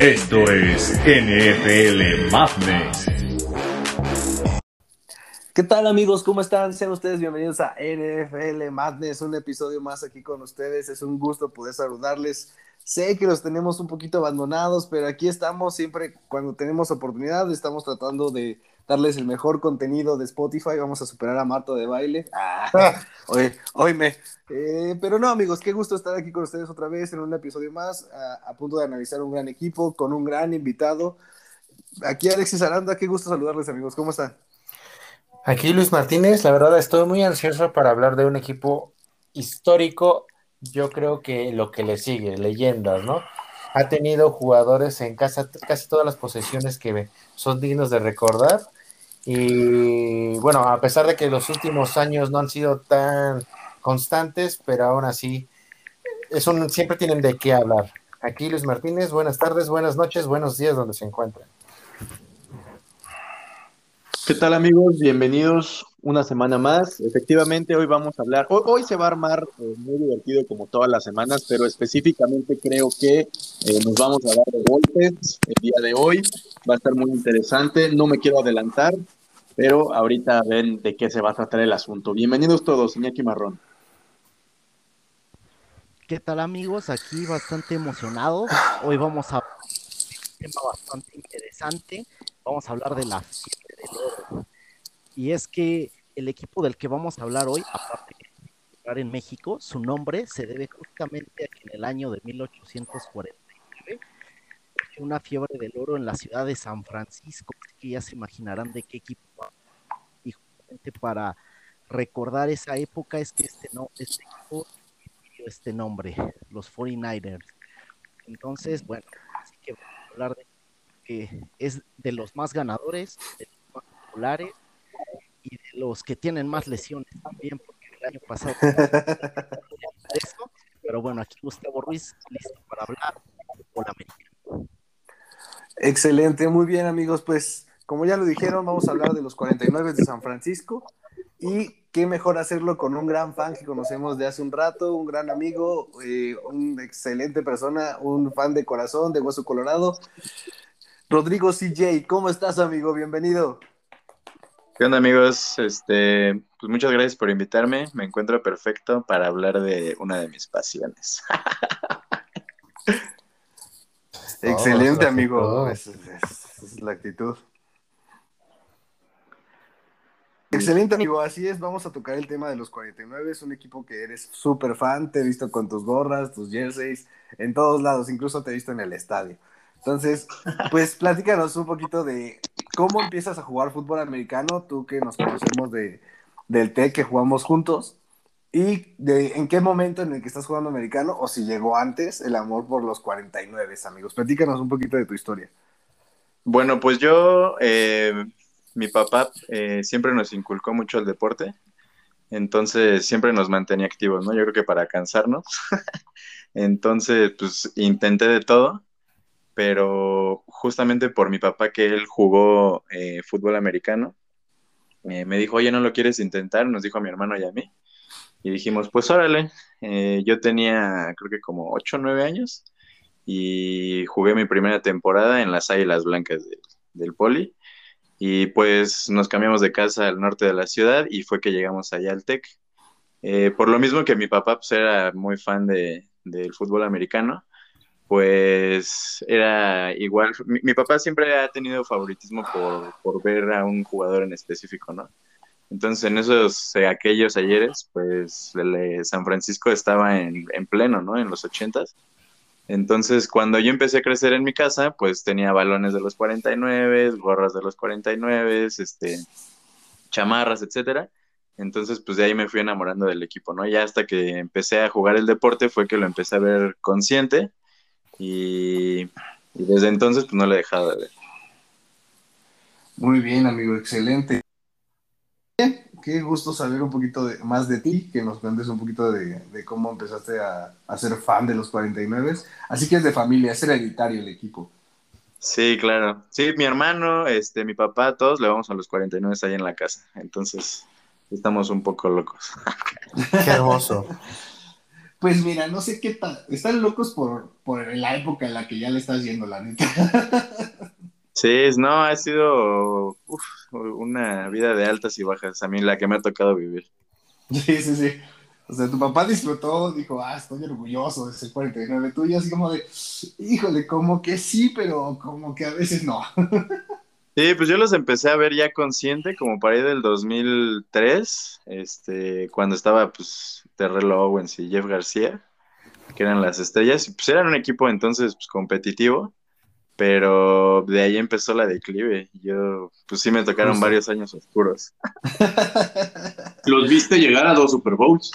Esto es NFL Madness. ¿Qué tal amigos? ¿Cómo están? Sean ustedes bienvenidos a NFL Madness, un episodio más aquí con ustedes. Es un gusto poder saludarles. Sé que los tenemos un poquito abandonados, pero aquí estamos siempre cuando tenemos oportunidad. Estamos tratando de darles el mejor contenido de Spotify. Vamos a superar a Marto de baile. Ah, hoy, hoy me. Eh, pero no, amigos, qué gusto estar aquí con ustedes otra vez en un episodio más, a, a, punto de analizar un gran equipo con un gran invitado. Aquí Alexis Aranda, qué gusto saludarles, amigos. ¿Cómo están? Aquí Luis Martínez, la verdad estoy muy ansioso para hablar de un equipo histórico. Yo creo que lo que le sigue, leyendas, ¿no? Ha tenido jugadores en casa, casi todas las posesiones que son dignos de recordar y bueno, a pesar de que los últimos años no han sido tan constantes, pero aún así es un, siempre tienen de qué hablar. Aquí Luis Martínez, buenas tardes, buenas noches, buenos días donde se encuentran. ¿Qué tal amigos? Bienvenidos una semana más. Efectivamente, hoy vamos a hablar, hoy, se va a armar eh, muy divertido como todas las semanas, pero específicamente creo que eh, nos vamos a dar de golpes el día de hoy. Va a estar muy interesante, no me quiero adelantar, pero ahorita ven de qué se va a tratar el asunto. Bienvenidos todos, Iñaki Marrón. ¿Qué tal amigos? Aquí bastante emocionado. Hoy vamos a un tema bastante interesante. Vamos a hablar de la fiebre del Y es que el equipo del que vamos a hablar hoy, aparte de en México, su nombre se debe justamente a que en el año de 1849 una fiebre del oro en la ciudad de San Francisco, que ya se imaginarán de qué equipo y justamente para recordar esa época es que este no este equipo dio este nombre, los 49ers. Entonces, bueno, así que vamos a hablar de que es de los más ganadores, y de los que tienen más lesiones también, porque el año pasado pero bueno, aquí Gustavo Ruiz, listo para hablar por. Excelente, muy bien amigos, pues como ya lo dijeron, vamos a hablar de los 49 de San Francisco y qué mejor hacerlo con un gran fan que conocemos de hace un rato, un gran amigo, eh, una excelente persona, un fan de corazón, de Hueso Colorado. Rodrigo CJ, ¿cómo estás amigo? Bienvenido. ¿Qué onda amigos? Este, pues muchas gracias por invitarme. Me encuentro perfecto para hablar de una de mis pasiones. Excelente, oh, amigo. Esa es, es, es, la actitud. Excelente, amigo. Así es, vamos a tocar el tema de los 49. Es un equipo que eres súper fan. Te he visto con tus gorras, tus jerseys, en todos lados. Incluso te he visto en el estadio. Entonces, pues platícanos un poquito de cómo empiezas a jugar fútbol americano, tú que nos conocemos de, del TEC, que jugamos juntos, y de en qué momento en el que estás jugando americano, o si llegó antes el amor por los 49, amigos. Platícanos un poquito de tu historia. Bueno, pues yo, eh, mi papá eh, siempre nos inculcó mucho el deporte, entonces siempre nos mantenía activos, ¿no? Yo creo que para cansarnos. entonces, pues intenté de todo pero justamente por mi papá que él jugó eh, fútbol americano, eh, me dijo, oye, ¿no lo quieres intentar? Nos dijo a mi hermano y a mí. Y dijimos, pues órale, eh, yo tenía creo que como 8 o 9 años y jugué mi primera temporada en las Águilas Blancas de, del Poli. Y pues nos cambiamos de casa al norte de la ciudad y fue que llegamos allá al TEC. por lo mismo que mi papá pues, era muy fan de, del fútbol americano, pues era igual. Mi, mi, papá siempre ha tenido favoritismo por, por, ver a un jugador en específico, ¿no? Entonces, en esos, eh, aquellos ayeres, pues el, San Francisco estaba en, en, pleno, ¿no? En los ochentas. Entonces, cuando yo empecé a crecer en mi casa, pues tenía balones de los 49, gorras de los 49, este, chamarras, etcétera. Entonces, pues de ahí me fui enamorando del equipo, ¿no? Ya hasta que empecé a jugar el deporte fue que lo empecé a ver consciente y, y, desde entonces pues no le he dejado de ver. Muy bien, amigo, excelente. Qué gusto saber un poquito de, más de ti, que nos cuentes un poquito de, de cómo empezaste a, a, ser fan de los 49. Así que es de familia, es hereditario el equipo. Sí, claro. Sí, mi hermano, este, mi papá, todos le vamos a los 49 ahí en la casa. Entonces, estamos un poco locos. Qué hermoso. Pues mira, no sé qué tal. Están locos por, por la época en la que ya le estás yendo, la neta. Sí, no, ha sido uf, una vida de altas y bajas, a mí la que me ha tocado vivir. Sí, sí, sí. O sea, tu papá disfrutó, dijo, ah, estoy orgulloso de ese 49. Tú y así como de, híjole, como que sí, pero como que a veces no. Sí, pues yo los empecé a ver ya consciente, como para ahí del 2003, este, cuando estaba pues Terrell Owens y Jeff García, que eran las estrellas, pues eran un equipo entonces pues, competitivo, pero de ahí empezó la declive. Yo, pues sí me tocaron varios años oscuros. Los viste llegar a dos Super Bowls.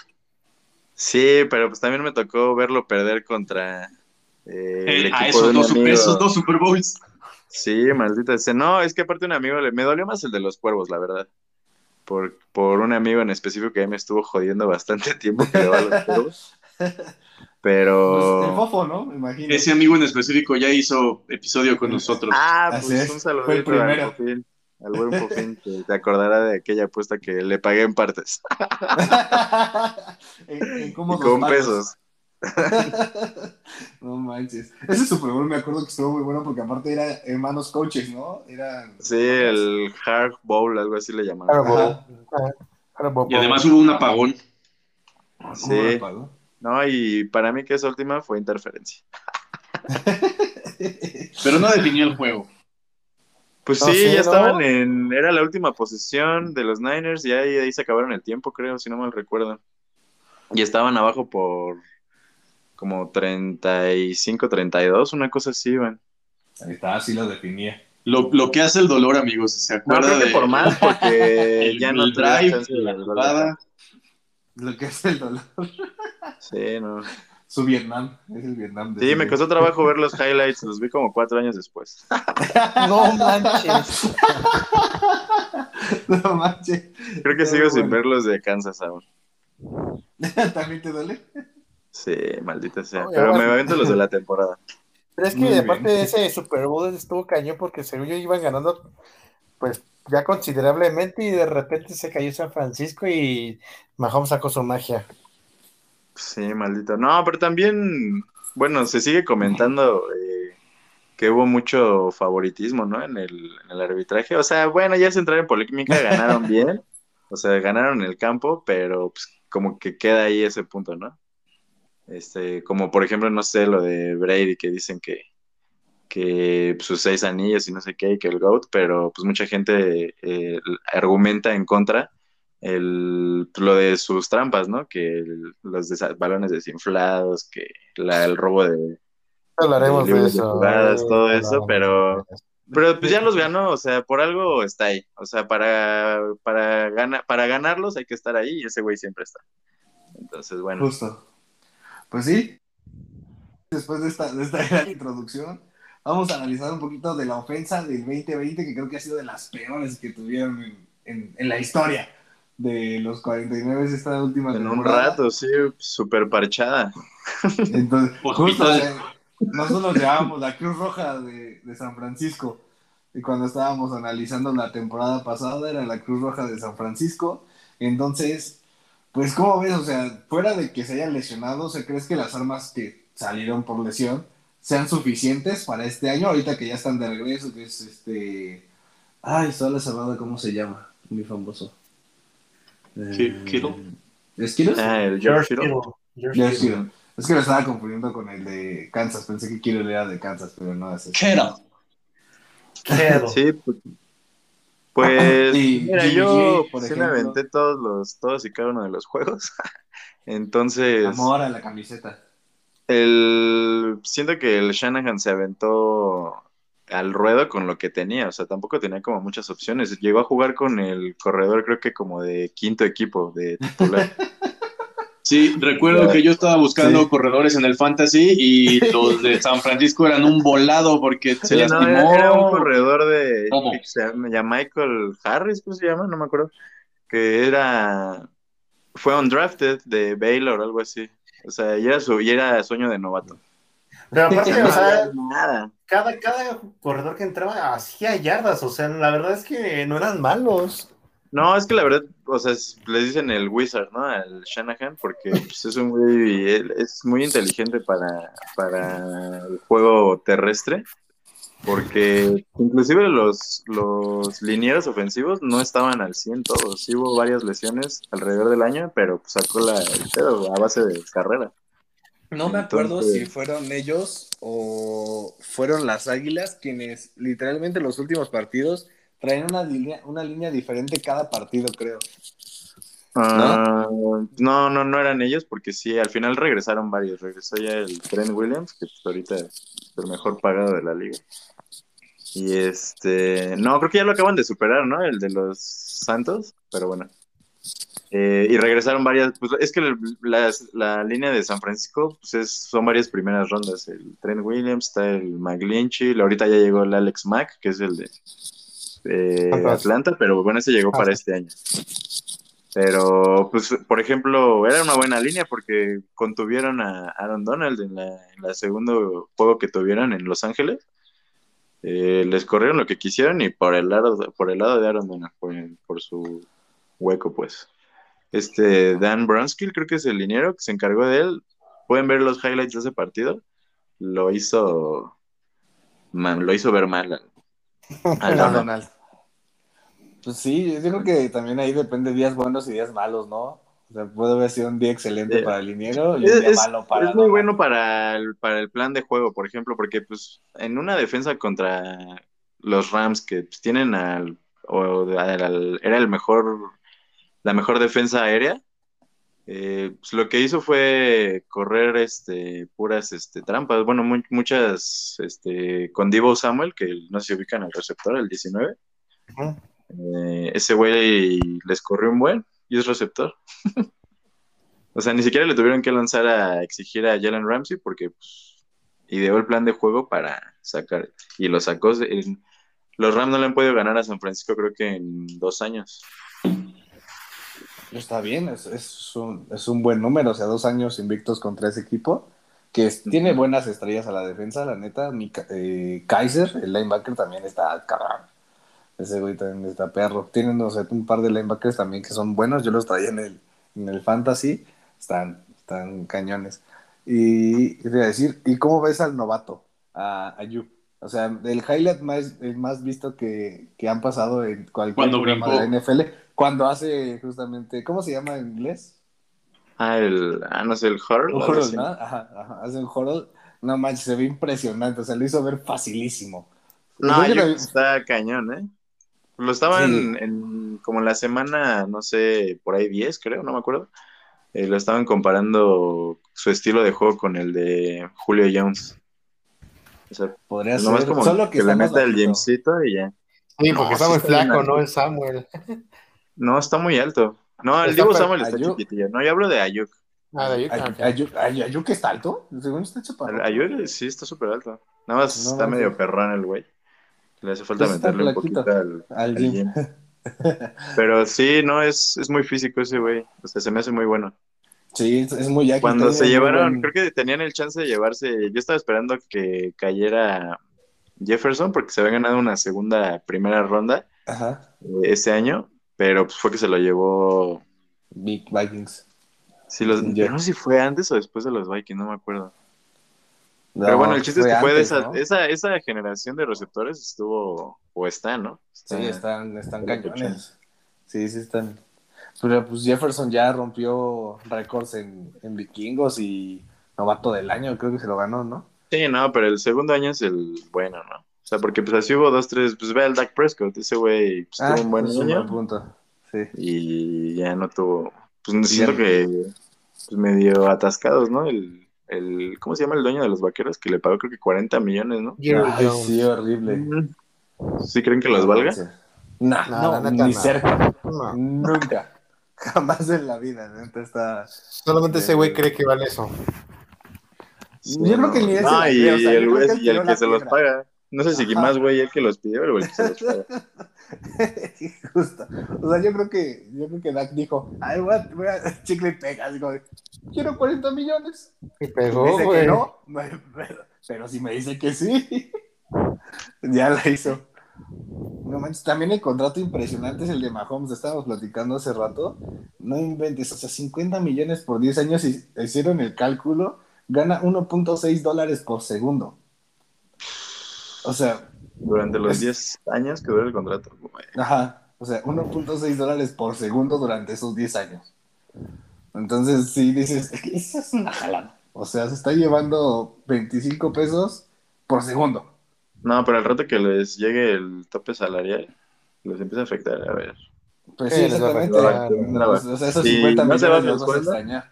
Sí, pero pues también me tocó verlo perder contra eh, el Eh, a equipo de esos un dos, super- amigo. esos dos Super Bowls. Sí, maldita sea. No, es que aparte un amigo, le- me dolió más el de los cuervos, la verdad. Por, por un amigo en específico que ahí me estuvo jodiendo bastante tiempo que le va a los cuervos. Pues, el Pero... fofo, ¿no? Me imagino. Ese amigo en específico ya hizo episodio con nosotros. Ah, Así pues es, un fue el saludito primero. al Fofín, al buen Fofín, que te acordará de aquella apuesta que le pagué en partes. en, en Y con pesos. Manches. Ese Super Bowl me acuerdo que estuvo muy bueno porque aparte era hermanos coaches, ¿no? Eran. Sí, el Hard Bowl, algo así le llamaban. Claro, Ajá. claro, bo- Y además hubo un apagón. ¿Cómo Sí. No, y para mí que esa última fue interferencia. Pero no definió el juego. Pues No, sí, sí, ya ¿no? estaban en. Era la última posesión de los Niners y ahí, ahí se acabaron el tiempo, creo, si no mal recuerdo. Y estaban abajo por como 35, 32, una cosa así, iban. Ahí está, así lo definía. Lo, lo que hace el dolor, amigos. ¿Se acuerda de por más, porque el, ya no de la jugada? Lo que es el dolor. Sí, no. Su Vietnam. Es el Vietnam. de Sí, me costó trabajo ver los highlights, los vi como cuatro años después. No manches. no manches. Creo que sigo sin bueno. ver los de Kansas aún. ¿También te duele? Sí, maldita sea. Oye, Pero me avento los de la temporada. Pero es Muy que bien. aparte de ese Super Bowl estuvo cañón porque según yo iban ganando pues ya considerablemente y de repente se cayó San Francisco y Mahomes sacó su magia. Sí, maldito. No, pero también, bueno, se sigue comentando eh, que hubo mucho favoritismo, ¿no? En el, en el arbitraje. O sea, bueno, ya se entrar en polémica, ganaron bien. O sea, ganaron el campo, pero pues, como que queda ahí ese punto, ¿no? Este, como por ejemplo, no sé, lo de Brady, que dicen que, que pues, sus seis anillos y no sé qué, y que el GOAT, pero pues mucha gente eh, argumenta en contra el, lo de sus trampas, ¿no? Que el- los desa- balones desinflados, que la- el robo de... Hablaremos De de libros de eso. jugadas, eh, todo eso, pero-. Pero pues ya los ganó, o sea, por algo está ahí. O sea, para, para, gana, para ganarlos hay que estar ahí y ese güey siempre está. Entonces, bueno. Justo. Pues sí. Después de esta, de esta gran introducción, vamos a analizar un poquito de la ofensa del 2020, que creo que ha sido de las peores que tuvieron en, en- en la historia de los 49 esta última En un temporada. rato, sí, súper parchada. Entonces, Hospital. justo, sea, nosotros llamábamos la Cruz Roja de, de San Francisco. Y cuando estábamos analizando la temporada pasada, era la Cruz Roja de San Francisco. Entonces, pues, ¿cómo ves? O sea, fuera de que se hayan lesionado, ¿se crees que las armas que salieron por lesión sean suficientes para este año? Ahorita que ya están de regreso, que es este. Ay, solo cerrada, ¿cómo se llama? Muy famoso. ¿Ki- Kittle? ¿Es Kittle? Ah, el George. Es que lo estaba confundiendo con el de Kansas. Pensé que Kittle era de Kansas, pero no es ese. Kittle. Kittle. Sí, pues, pues mira, yo por sí me aventé todos los, todos y cada uno de los juegos. Entonces, Amor a la camiseta. el siento que el Shanahan se aventó al ruedo con lo que tenía, o sea, tampoco tenía como muchas opciones. Llegó a jugar con el corredor, creo que como de quinto equipo de titular. Sí, recuerdo que yo estaba buscando Sí. corredores en el fantasy y los de San Francisco eran un volado porque se Sí, no, lastimó. era, era un corredor de ¿Cómo? se llama Michael Harris, ¿cómo se llama? No me acuerdo. Que era fue undrafted de Baylor o algo así. O sea, y era su y era sueño de novato. Pero aparte, o sea, nada. cada, cada corredor que entraba hacía yardas, o sea, la verdad es que no eran malos. No, es que la verdad, o sea, es- le dicen el Wizard, ¿no? Al Shanahan, porque pues, es un güey, es muy inteligente para, para el juego terrestre, porque inclusive los, los linieros ofensivos no estaban al 100 todos, sí hubo varias lesiones alrededor del año, pero pues, sacó la, el pedo a base de carrera. No me acuerdo Entonces- si fueron ellos o fueron las Águilas quienes literalmente los últimos partidos traen una línea, una línea diferente cada partido, creo. Ah, ¿No? no, no, eran ellos, porque sí, al final regresaron varios. Regresó ya el Trent Williams, que pues, ahorita es el mejor pagado de la liga. Y este, no, creo que ya lo acaban de superar, ¿no? El de los Santos, pero bueno. Eh, y regresaron varias, pues es que las- la línea de San Francisco, pues es, son varias primeras rondas. El Trent Williams, está el McGlinchey, ahorita ya llegó el Alex Mack, que es el de, Ajá. Atlanta, pero bueno, ese llegó para este año. Pero, pues, por ejemplo, era una buena línea porque contuvieron a Aaron Donald en la, en la segundo juego que tuvieron en Los Ángeles. Eh, les corrieron lo que quisieron y por el lado, por el lado de Aaron Donald, por, por su hueco, pues. Este Dan Brunskill, creo que es el liniero que se encargó de él. Pueden ver los highlights de ese partido. Lo hizo, man, lo hizo ver mal al- al No, Donald. Pues sí, yo creo que también ahí depende días buenos y días malos, ¿no? O sea, puede haber sido un día excelente Sí. para el liniero y Es, un día es- malo para es muy bueno para el, para el plan de juego, por ejemplo, porque pues en una defensa contra los Rams que pues, tienen al, o al- al- era el mejor, la mejor defensa aérea, eh, pues, lo que hizo fue correr este puras este trampas, bueno, mu- muchas este con Divo Samuel, que no se ubican al receptor, el 19. Ujú. Eh, ese güey les corrió un buen y es receptor. O sea, ni siquiera le tuvieron que lanzar a exigir a Jalen Ramsey porque pues, ideó el plan de juego para sacar y lo sacó. los Rams no le han podido ganar a San Francisco creo que en dos años. Está bien, es, es un, es un buen número, o sea, dos años invictos contra ese equipo, que tiene buenas estrellas a la defensa, la neta. Mi, eh, Kaiser, el linebacker, también está cabrón. Ese güey también está perro. Tienen, o sea, un par de linebackers también que son buenos, yo los traía en el, en el fantasy, están, están cañones. Y te a decir, ¿y cómo ves al novato, a Ayuk? O sea, el highlight más, el más visto que, que han pasado en cualquier Cuando programa brincó. de la NFL, cuando hace justamente, ¿cómo se llama en inglés? Ah, el, ah, no sé, el. Un horror, ¿no? Ajá, ajá, hace un horror. No manches, se ve impresionante, o sea, lo hizo ver facilísimo. No, que también- está cañón, ¿eh? Lo estaban Sí. en, como en la semana, no sé, por ahí 10, creo, no me acuerdo. Eh, lo estaban comparando su estilo de juego con el de Julio Jones. O sea, podría nomás ser, como solo que que le meta el. Jamesito y ya. Sí, No, porque está muy está bien flaco. ¿no? El Samuel. No, está muy alto. No, el Está Divo Samuel está Ayuk. chiquitillo. No, yo hablo de Ayuk. Ah, de ahí, Ay- ah, Ayuk, Ay- Ayuk está alto, según está. Ayuk sí está súper alto. Nada más No, está no, medio sí. perrón el güey. Le hace falta Pues meterle un poquito al, Al al gym. Pero sí, no, es, es muy físico ese güey. O sea, se me hace muy bueno. Sí, es, muy ágil. Cuando se llevaron, buen- creo que tenían el chance de llevarse. Yo estaba esperando que cayera Jefferson porque se había ganado una segunda, primera ronda Ajá, eh, ese año, pero pues fue que se lo llevó. Big Vikings. Sí, los, no sé si fue antes o después de los Vikings, no me acuerdo. No, Pero bueno, el chiste es que fue de esa, ¿no? esa, esa generación de receptores estuvo, o está, ¿no? Sí, están, están está cañones. Sí, sí están. Pero pues Jefferson ya rompió récords en, en vikingos y novato del año, creo que se lo ganó, ¿no? Sí, no, pero el segundo año es el bueno, ¿no? O sea, porque pues así hubo dos, tres, pues ve al Dak Prescott, ese güey pues, tuvo un buen un año buen punto. Sí. y ya no tuvo, pues siento que pues, medio atascados, ¿no? El, el, ¿cómo se llama el dueño de los vaqueros? Que le pagó creo que 40 millones, ¿no? Ay, sí, horrible. ¿Sí creen que los valga? No, No, no, ni cerca. No, Nunca. Jamás en la vida, neta está. solamente ese güey cree que vale eso. Yo creo que ni él se No, la y, el, güey- y el que se los paga. No sé si Ajá. más güey el que los pidió o el que se los paga. Justo. O sea, yo creo que, yo creo que Dak dijo, ay, voy a, voy a chicle y pega, digo, quiero 40 millones. Y pegó, dice que güey. no, me- pero, pero si me dice que sí, ya la hizo. No manches, también el contrato impresionante es el de Mahomes, estábamos platicando hace rato. No inventes, o sea, 50 millones por 10 años y hicieron el cálculo, gana 1.6 dólares por segundo. O sea, Durante los Es- 10 años que dura el contrato. güey. ajá, o sea, 1.6 dólares por segundo durante esos 10 años. Entonces, sí, dices, eso es una jalada. O sea, se está llevando 25 pesos por segundo. No, pero al rato que les llegue el tope salarial, les empieza a afectar. A ver. Pues Sí, sí, les va a exactamente. afectar. O sea, esos Si 50 no se millones los el vas a extrañar.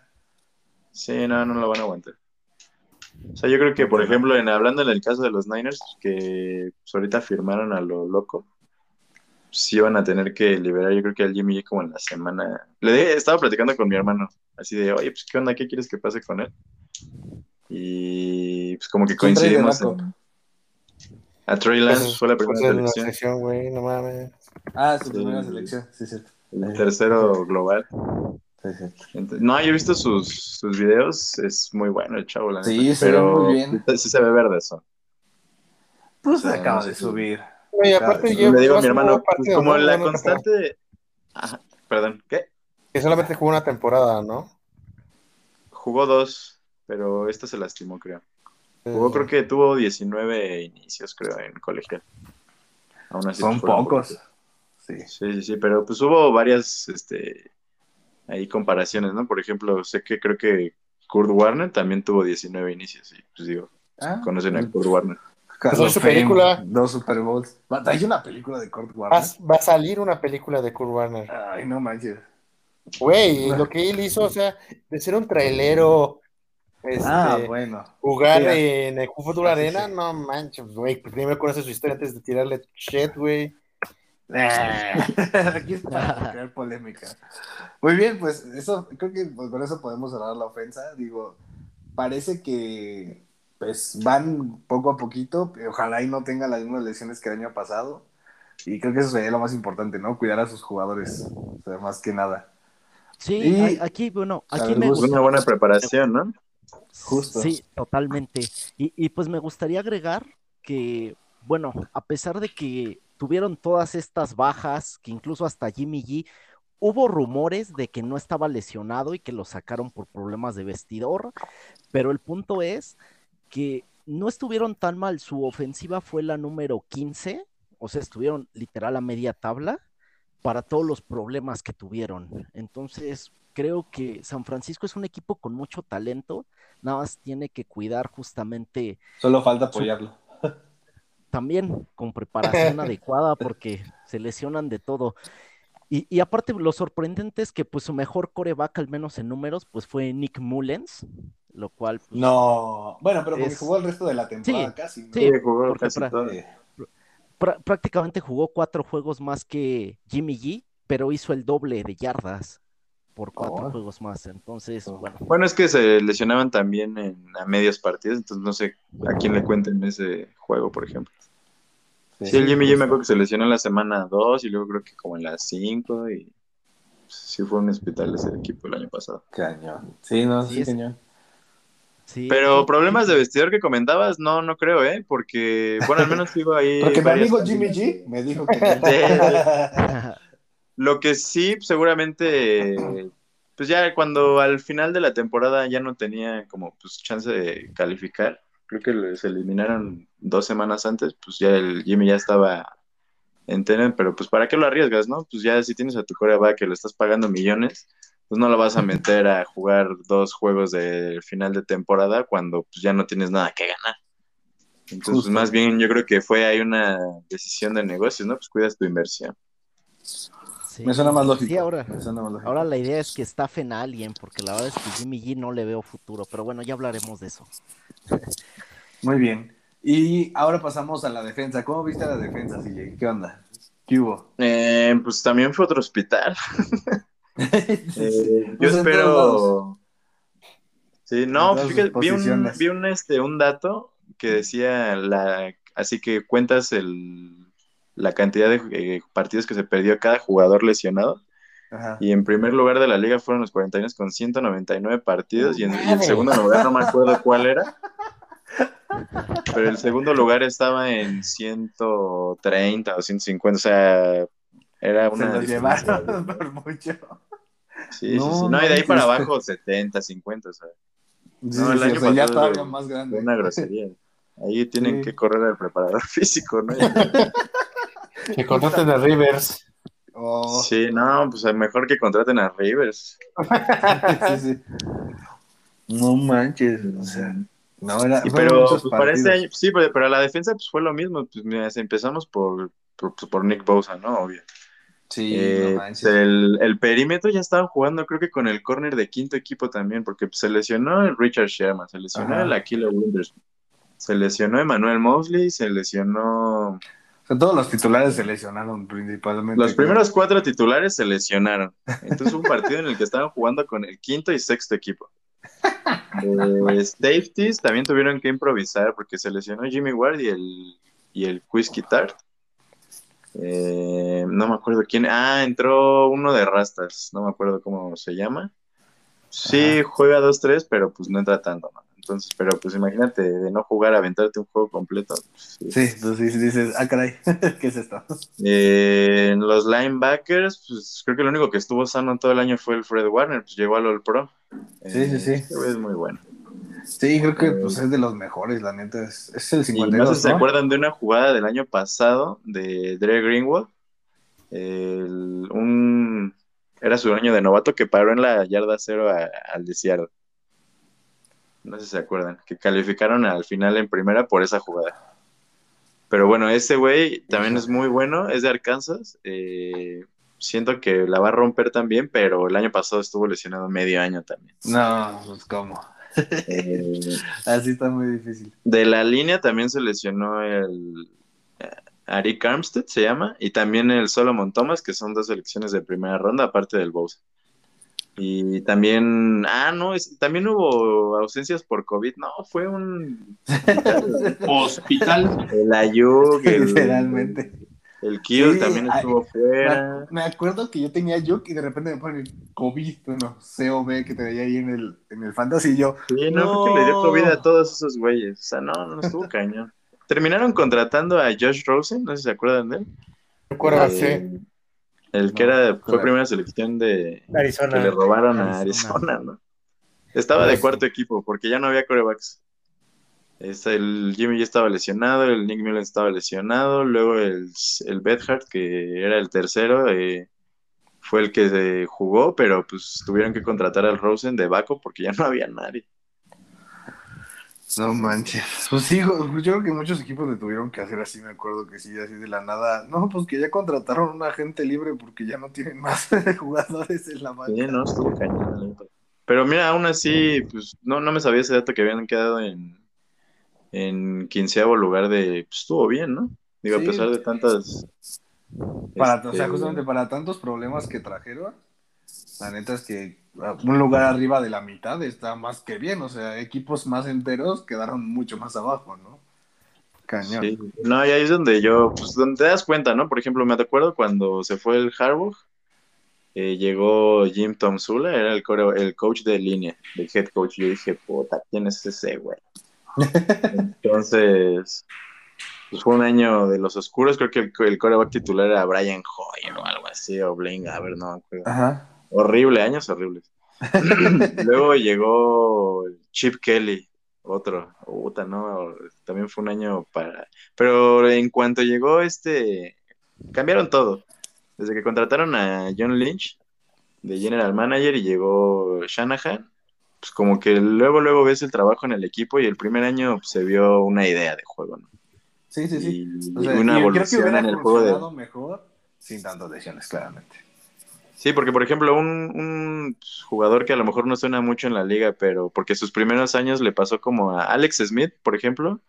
Sí, no, no lo van a aguantar. O sea, yo creo que, por ejemplo, en hablando en el caso de los Niners, que pues, ahorita firmaron a lo loco, sí van a tener que liberar, yo creo que al Jimmy G como en la semana. Le dije, estaba platicando con mi hermano, así de, oye, pues, ¿qué onda? ¿Qué quieres que pase con él? Y pues como que ¿Quién trae de coincidimos en... A Trey Lance Pues, fue la primera selección, sección, güey, no mames. Ah, su Sí. primera selección, sí, cierto. el tercero global. No, yo he visto sus, sus videos, es muy bueno el chavo, la Sí, neta, se ve pero muy bien. sí, se ve verde eso. Pues O sea, acaba no sé de subir. Güey, aparte Claro, yo le digo a mi hermano, partido, como ¿no? la constante... Ajá, perdón, ¿qué? Que solamente jugó una temporada, ¿no? Jugó dos, pero esta se lastimó, creo. Jugó, creo que tuvo 19 inicios, creo, en colegial. Aún así, Son pues, pocos. Sí. Sí, sí, sí, pero pues hubo varias, este, ahí comparaciones, ¿no? Por ejemplo, sé que creo que Kurt Warner también tuvo 19 inicios, y pues digo, Ah, conocen a pues, Kurt Warner. Pues película. Dos Super Bowls. Hay una película de Kurt Warner. va a salir una película de Kurt Warner. Ay, no manches. Güey, lo que él hizo, o sea, de ser un trailero, este, Ah, bueno. jugar Sí, en el Fútbol Ah, sí, Arena, sí. no manches, güey. Primero conoce su historia antes de tirarle shit, güey. Aquí está para crear polémica. Muy bien, pues eso, creo que pues, con eso podemos cerrar la ofensa. Digo, parece que pues van poco a poquito. Ojalá y no tengan las mismas lesiones que el año pasado. Y creo que eso sería lo más importante, ¿no? Cuidar a sus jugadores, o sea, más que nada. Sí, Y- aquí, bueno, aquí me una buena preparación, ¿no? Justo. Sí, totalmente. Y, y pues me gustaría agregar que, bueno, a pesar de que tuvieron todas estas bajas, que incluso hasta Jimmy G, hubo rumores de que no estaba lesionado y que lo sacaron por problemas de vestidor, pero el punto es que no estuvieron tan mal. Su ofensiva fue la número 15, o sea, estuvieron literal a media tabla para todos los problemas que tuvieron. Entonces, creo que San Francisco es un equipo con mucho talento, nada más tiene que cuidar justamente Solo falta apoyarlo. También con preparación adecuada porque se lesionan de todo. Y, y aparte, lo sorprendente es que pues su mejor coreback, al menos en números, pues fue Nick Mullens, lo cual pues, No, bueno, pero porque Es- jugó el resto de la temporada Sí, casi. ¿no? sí, jugó porque casi pra- todo. Eh, prá- prácticamente jugó cuatro juegos más que Jimmy G, pero hizo el doble de yardas por cuatro Oh. juegos más. Entonces, Oh. bueno, Bueno, es que se lesionaban también en, a medios partidos, entonces no sé a quién le cuenten ese juego, por ejemplo. Sí, el Jimmy G me acuerdo que se lesionó en la semana 2 y luego creo que como en la 5 y pues, sí fue un hospital ese equipo el año pasado. Cañón. Sí, no, Sí, sí, es- cañón. sí. Pero sí, problemas sí, de vestidor que comentabas, no, no creo, ¿eh? Porque, bueno, al menos sigo ahí. Porque mi amigo Jimmy. G me dijo que Lo que sí, seguramente, pues ya cuando al final de la temporada ya no tenía como pues chance de calificar, creo que les eliminaron dos semanas antes, pues ya el Jimmy ya estaba en tener, pero pues para qué lo arriesgas, ¿no? Pues ya si tienes a tu coreback que le estás pagando millones, pues no lo vas a meter a jugar dos juegos de final de temporada cuando pues ya no tienes nada que ganar. Entonces, Justo. más bien yo creo que fue ahí una decisión de negocios, ¿no? Pues cuidas tu inversión. Sí. Me suena más lógico. Sí, ahora, Me suena más lógico. ahora la idea es que estafen a alguien, porque la verdad es que Jimmy G no le veo futuro, pero bueno, ya hablaremos de eso. Muy bien. Y ahora pasamos a la defensa. ¿Cómo viste a la defensa, CJ? ¿Qué onda? ¿Qué hubo? Eh, pues también fue otro hospital. Eh, yo Pues espero. Sí, no, fíjate, vi un, vi un, este, un dato que decía la, así que cuentas el, la cantidad de eh, partidos que se perdió cada jugador lesionado. Ajá. Y en primer lugar de la liga fueron los 49 con 199 partidos. Y en, y en segundo lugar no me acuerdo cuál era. pero el segundo lugar estaba en 130 o 150, o sea, era Se una... los llevaron por mucho. Sí, No, sí. No, y de ahí para abajo 70, 50, o sea, Sí, No, el sí, año o sea, ya todavía más grande. una grosería. Ahí tienen Sí. que correr al preparador físico, ¿no? Que contraten a Rivers. Oh, Sí, no, pues mejor que contraten a Rivers. sí, sí. No manches, o sea, no era. Pero pues, para este año, sí, pero, pero la defensa pues fue lo mismo. Pues mira, empezamos por, por, pues, por Nick Bosa, ¿no? Obvio. Sí, Eh, no manches. el, el perímetro ya estaban jugando, creo que con el corner de quinto equipo también, porque pues, se lesionó el Richard Sherman, se lesionó Ajá. el Aquila Winters, se lesionó Emmanuel Mosley, se lesionó. Todos los titulares se lesionaron principalmente. Los primeros cuatro titulares se lesionaron. Entonces un partido en el que estaban jugando con el quinto y sexto equipo. Eh, safeties también tuvieron que improvisar porque se lesionó Jimmy Ward y el, y el Whiskey Tart. Eh, no me acuerdo quién. Ah, entró uno de Rastas. No me acuerdo cómo se llama. Sí, juega 2-3, pero pues no entra tanto, ¿no? Entonces, pero pues imagínate de no jugar, aventarte un juego completo. pues, sí. Sí dices, ah, caray, ¿qué es esto? Eh, en los linebackers, pues creo que lo único que estuvo sano todo el año fue el Fred Warner, pues llegó al All Pro. Sí, sí, sí. este es muy bueno. Sí, creo que pues, es de los mejores, la neta. Es, es el Y 52, no sé si se acuerdan de una jugada del año pasado de Dre Greenwald. El- un, era su año de novato que paró en la yarda cero a- al de Seattle. No sé si se acuerdan, que calificaron al final en primera por esa jugada. Pero bueno, ese güey también es muy bueno, es de Arkansas. eh, siento que la va a romper también, pero el año pasado estuvo lesionado medio año también. No, pues cómo. Eh, Así está muy difícil. De la línea también se lesionó el eh, Arik Armstead, se llama, y también el Solomon Thomas, que son dos selecciones de primera ronda, aparte del Bosa. Y también, ah, no, es- también hubo ausencias por COVID, no, fue un, Hospital. el Ayuk, el, Literalmente. el Kio Sí, también ay, estuvo fuera. Me, acuerdo que yo tenía Yuk y de repente me ponen COVID, bueno, COV que te veía ahí en el, en el fantasy y yo, Sí, no, No. creo que le dio COVID a todos esos güeyes, o sea, no, no estuvo cañón. Terminaron contratando a Josh Rosen, no sé si se acuerdan de él. Acuérdate. Eh, el que No, era, fue claro. primera selección de, que le Arizona. robaron a Arizona. Arizona, ¿no? Estaba de Sí. cuarto equipo porque ya no había corebacks. El Jimmy ya estaba lesionado, el Nick Mullen estaba lesionado, luego el, el Bethard, que era el tercero, eh, fue el que se jugó, pero pues tuvieron que contratar al Rosen de Baco porque ya no había nadie. No manches. Pues sí, yo creo que muchos equipos le tuvieron que hacer así, me acuerdo que sí, así de la nada. No, pues que ya contrataron a un agente libre porque ya no tienen más jugadores en la banca. Sí, no, estuvo cañón, la neta. Pero mira, aún así, pues no, no me sabía ese dato que habían quedado en, en quinceavo lugar de, pues estuvo bien, ¿no? Digo, Sí. a pesar de tantas... Para, este, O sea, justamente para tantos problemas que trajeron, la neta es que ah, un lugar arriba de la mitad está más que bien. O sea, equipos más enteros quedaron mucho más abajo, ¿no? Cañón. Sí. No, y ahí es donde yo, pues donde te das cuenta, ¿no? Por ejemplo, me acuerdo cuando se fue el Harbaugh, eh, llegó Jim Tom Sula, era el, core- el coach de línea, el head coach. Yo dije, puta, ¿quién es ese güey? Entonces, pues fue un año de los oscuros. Creo que el, el coreback titular era Brian Hoyer o algo así, o Blaine Gabbert, no me acuerdo. Ajá. Horrible, años horribles. Luego llegó Chip Kelly, otro. Puta, no, también fue un año para. Pero en cuanto llegó este, cambiaron todo. Desde que contrataron a John Lynch de General Manager y llegó Shanahan, pues como que luego, luego ves el trabajo en el equipo y el primer año pues, se vio una idea de juego, ¿no? Sí, sí, sí. Y O sea, una y creo que evolución en el juego de, mejor sin tantas lesiones, claramente. Sí, porque por ejemplo, un, un jugador que a lo mejor no suena mucho en la liga, pero porque sus primeros años le pasó como a Alex Smith, por ejemplo,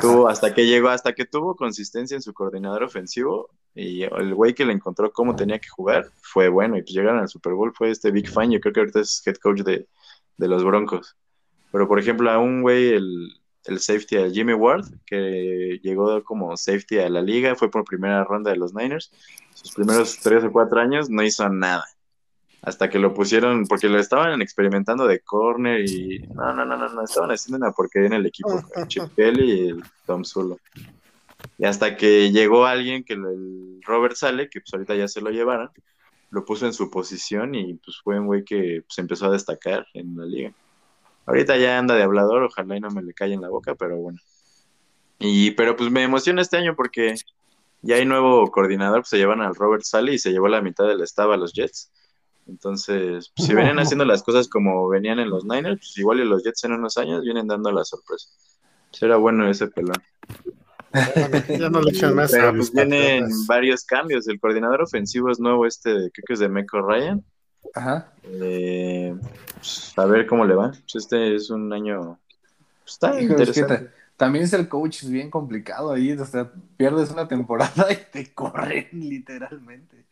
tuvo hasta que llegó, hasta que tuvo consistencia en su coordinador ofensivo y el güey que le encontró cómo tenía que jugar fue bueno y pues llegaron al Super Bowl fue este Big Fan, yo creo que ahorita es head coach de, de los Broncos. Pero por ejemplo, a un güey, el, el safety, el Jimmy Ward, que llegó como safety a la liga, fue por primera ronda de los Niners, sus primeros tres o cuatro años no hizo nada hasta que lo pusieron, porque lo estaban experimentando de corner y no, no, no, no, no, estaban haciendo una porquería en el equipo, el Chip Kelly y el Tom Solo. Y hasta que llegó alguien que el Robert Sale, que pues ahorita ya se lo llevaron, lo puso en su posición y pues fue un güey que pues, empezó a destacar en la liga. Ahorita ya anda de hablador, ojalá y no me le calle en la boca, pero bueno. Y, pero pues me emociona este año porque ya hay nuevo coordinador, pues se llevan al Robert Sale y se llevó la mitad del estaba a los Jets. Entonces, si venían haciendo las cosas como venían en los Niners, pues igual y los Jets en unos años vienen dando la sorpresa. Pues era bueno ese pelón. Ya no le echan más Pero pues vienen Patriotas. varios cambios. El coordinador ofensivo es nuevo, este, creo que es de Meco Ryan. Ajá. Eh, pues, a ver cómo le va. Pues este es un año. pues, está Híjole, es que interesante. ta- también es el coach es bien complicado ahí, o sea, pierdes una temporada y te corren literalmente.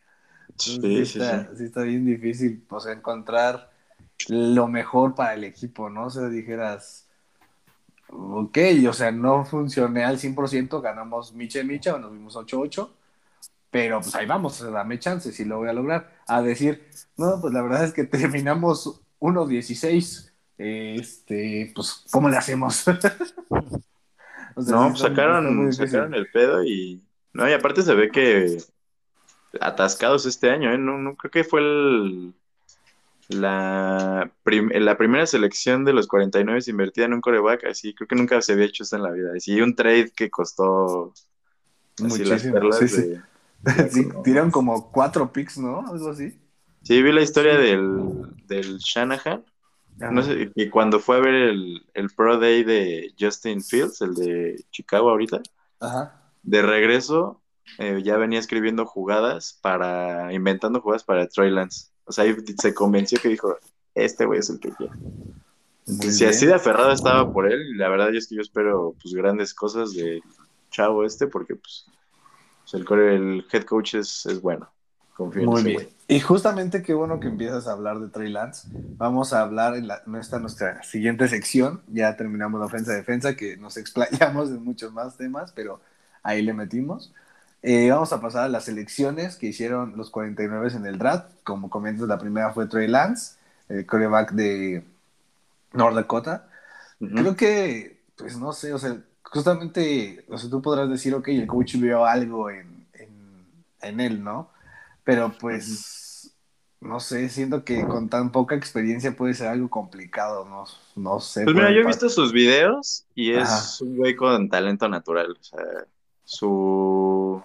Sí, sí, está, sí. sí está bien difícil, sea, encontrar lo mejor para el equipo, ¿no? O sea, dijeras, ok, o sea, no funcioné al 100%, ganamos micha y micha, o nos vimos 8-8, pero pues ahí vamos, o sea, dame chance si lo voy a lograr. A decir, no, pues la verdad es que terminamos 1-16, este, pues, ¿cómo le hacemos? O sea, No, sacaron, sacaron el pedo y. No, y aparte se ve que atascados este año, ¿eh? No, no creo que fue el, la, prim- la primera selección de los 49 invertida en un coreback, así creo que nunca se había hecho esto en la vida. Así un trade que costó así las Muchísimo, perlas sí, sí. de- Sí, tiraron como cuatro picks, ¿no? Algo así. Sí, vi la historia del, del Shanahan. No sé, y cuando fue a ver el, el Pro Day de Justin Fields, el de Chicago ahorita, Ajá. de regreso eh, ya venía escribiendo jugadas para, inventando jugadas para Troy Lance. O sea, ahí se convenció que dijo, este güey es el que quiere. Muy si así de aferrado estaba por él, la verdad es que yo espero pues grandes cosas del chavo este, porque pues, pues, el, core- el head coach es, es bueno. Confío en Muy ese bien. güey. Y justamente qué bueno que empiezas a hablar de Trey Lance. Vamos a hablar en la, nuestra, nuestra siguiente sección. Ya terminamos la ofensa-defensa, que nos explayamos en muchos más temas, pero ahí le metimos. Eh, vamos a pasar a las elecciones que hicieron los 49 en el draft. Como comentas, la primera fue Trey Lance, el coreback de North Dakota. Ujú. Creo que, pues no sé, o sea, justamente, o sea, tú podrás decir, ok, el coach vio algo en, en, en él, ¿no? Pero pues, no sé, siento que con tan poca experiencia puede ser algo complicado, no, no sé. Pues mira, yo he visto sus videos y es Ajá. un güey con talento natural. O sea, su.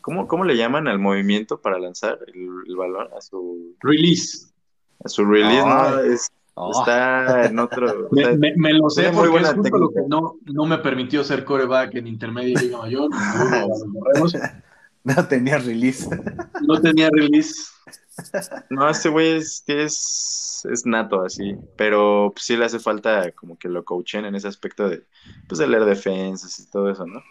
¿Cómo, cómo le llaman al movimiento para lanzar el, el balón? A su, Release. a su release, ¿no? Ay. Es- Oh, está en otro. Me, sea, me- me lo sé muy porque es buena justo lo que técnica. no, no me permitió ser coreback en intermedia y Liga Mayor. No tenía release. No tenía release. No, este güey es, es, es nato así, pero pues, sí le hace falta como que lo coachen en ese aspecto de, pues, de leer defensas y todo eso, ¿no?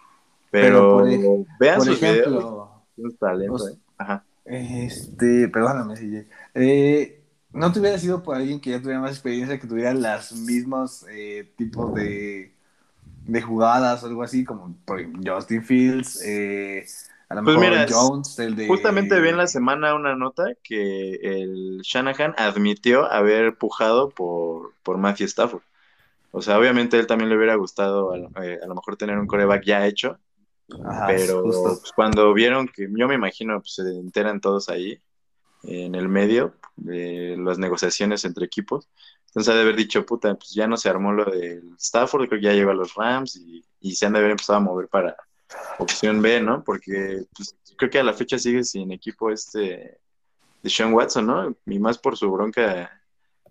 Pero Pero, por ej- vean Por sus videos, ejemplo, es un talento, pues, ¿eh? Ajá. Este, perdóname, CJ. Eh, ¿No te hubiera sido por alguien que ya tuviera más experiencia, que tuviera las mismos eh, tipos de, de jugadas o algo así, como por ejemplo, Justin Fields, eh, a lo Pues mejor mira, Jones, el de... Justamente vi en la semana una nota que el Shanahan admitió haber pujado por, por Matthew Stafford. O sea, obviamente a él también le hubiera gustado a, lo- eh, a lo mejor tener un coreback ya hecho, Ajá, pero pues, cuando vieron que, yo me imagino, pues, se enteran todos ahí en el medio de las negociaciones entre equipos. Entonces ha de haber dicho, puta, pues ya no se armó lo del Stafford, creo que ya llegó a los Rams y, y se han de haber empezado a mover para opción B, ¿no? Porque pues, creo que a la fecha sigue sin equipo este de Sean Watson, ¿no? Y más por su bronca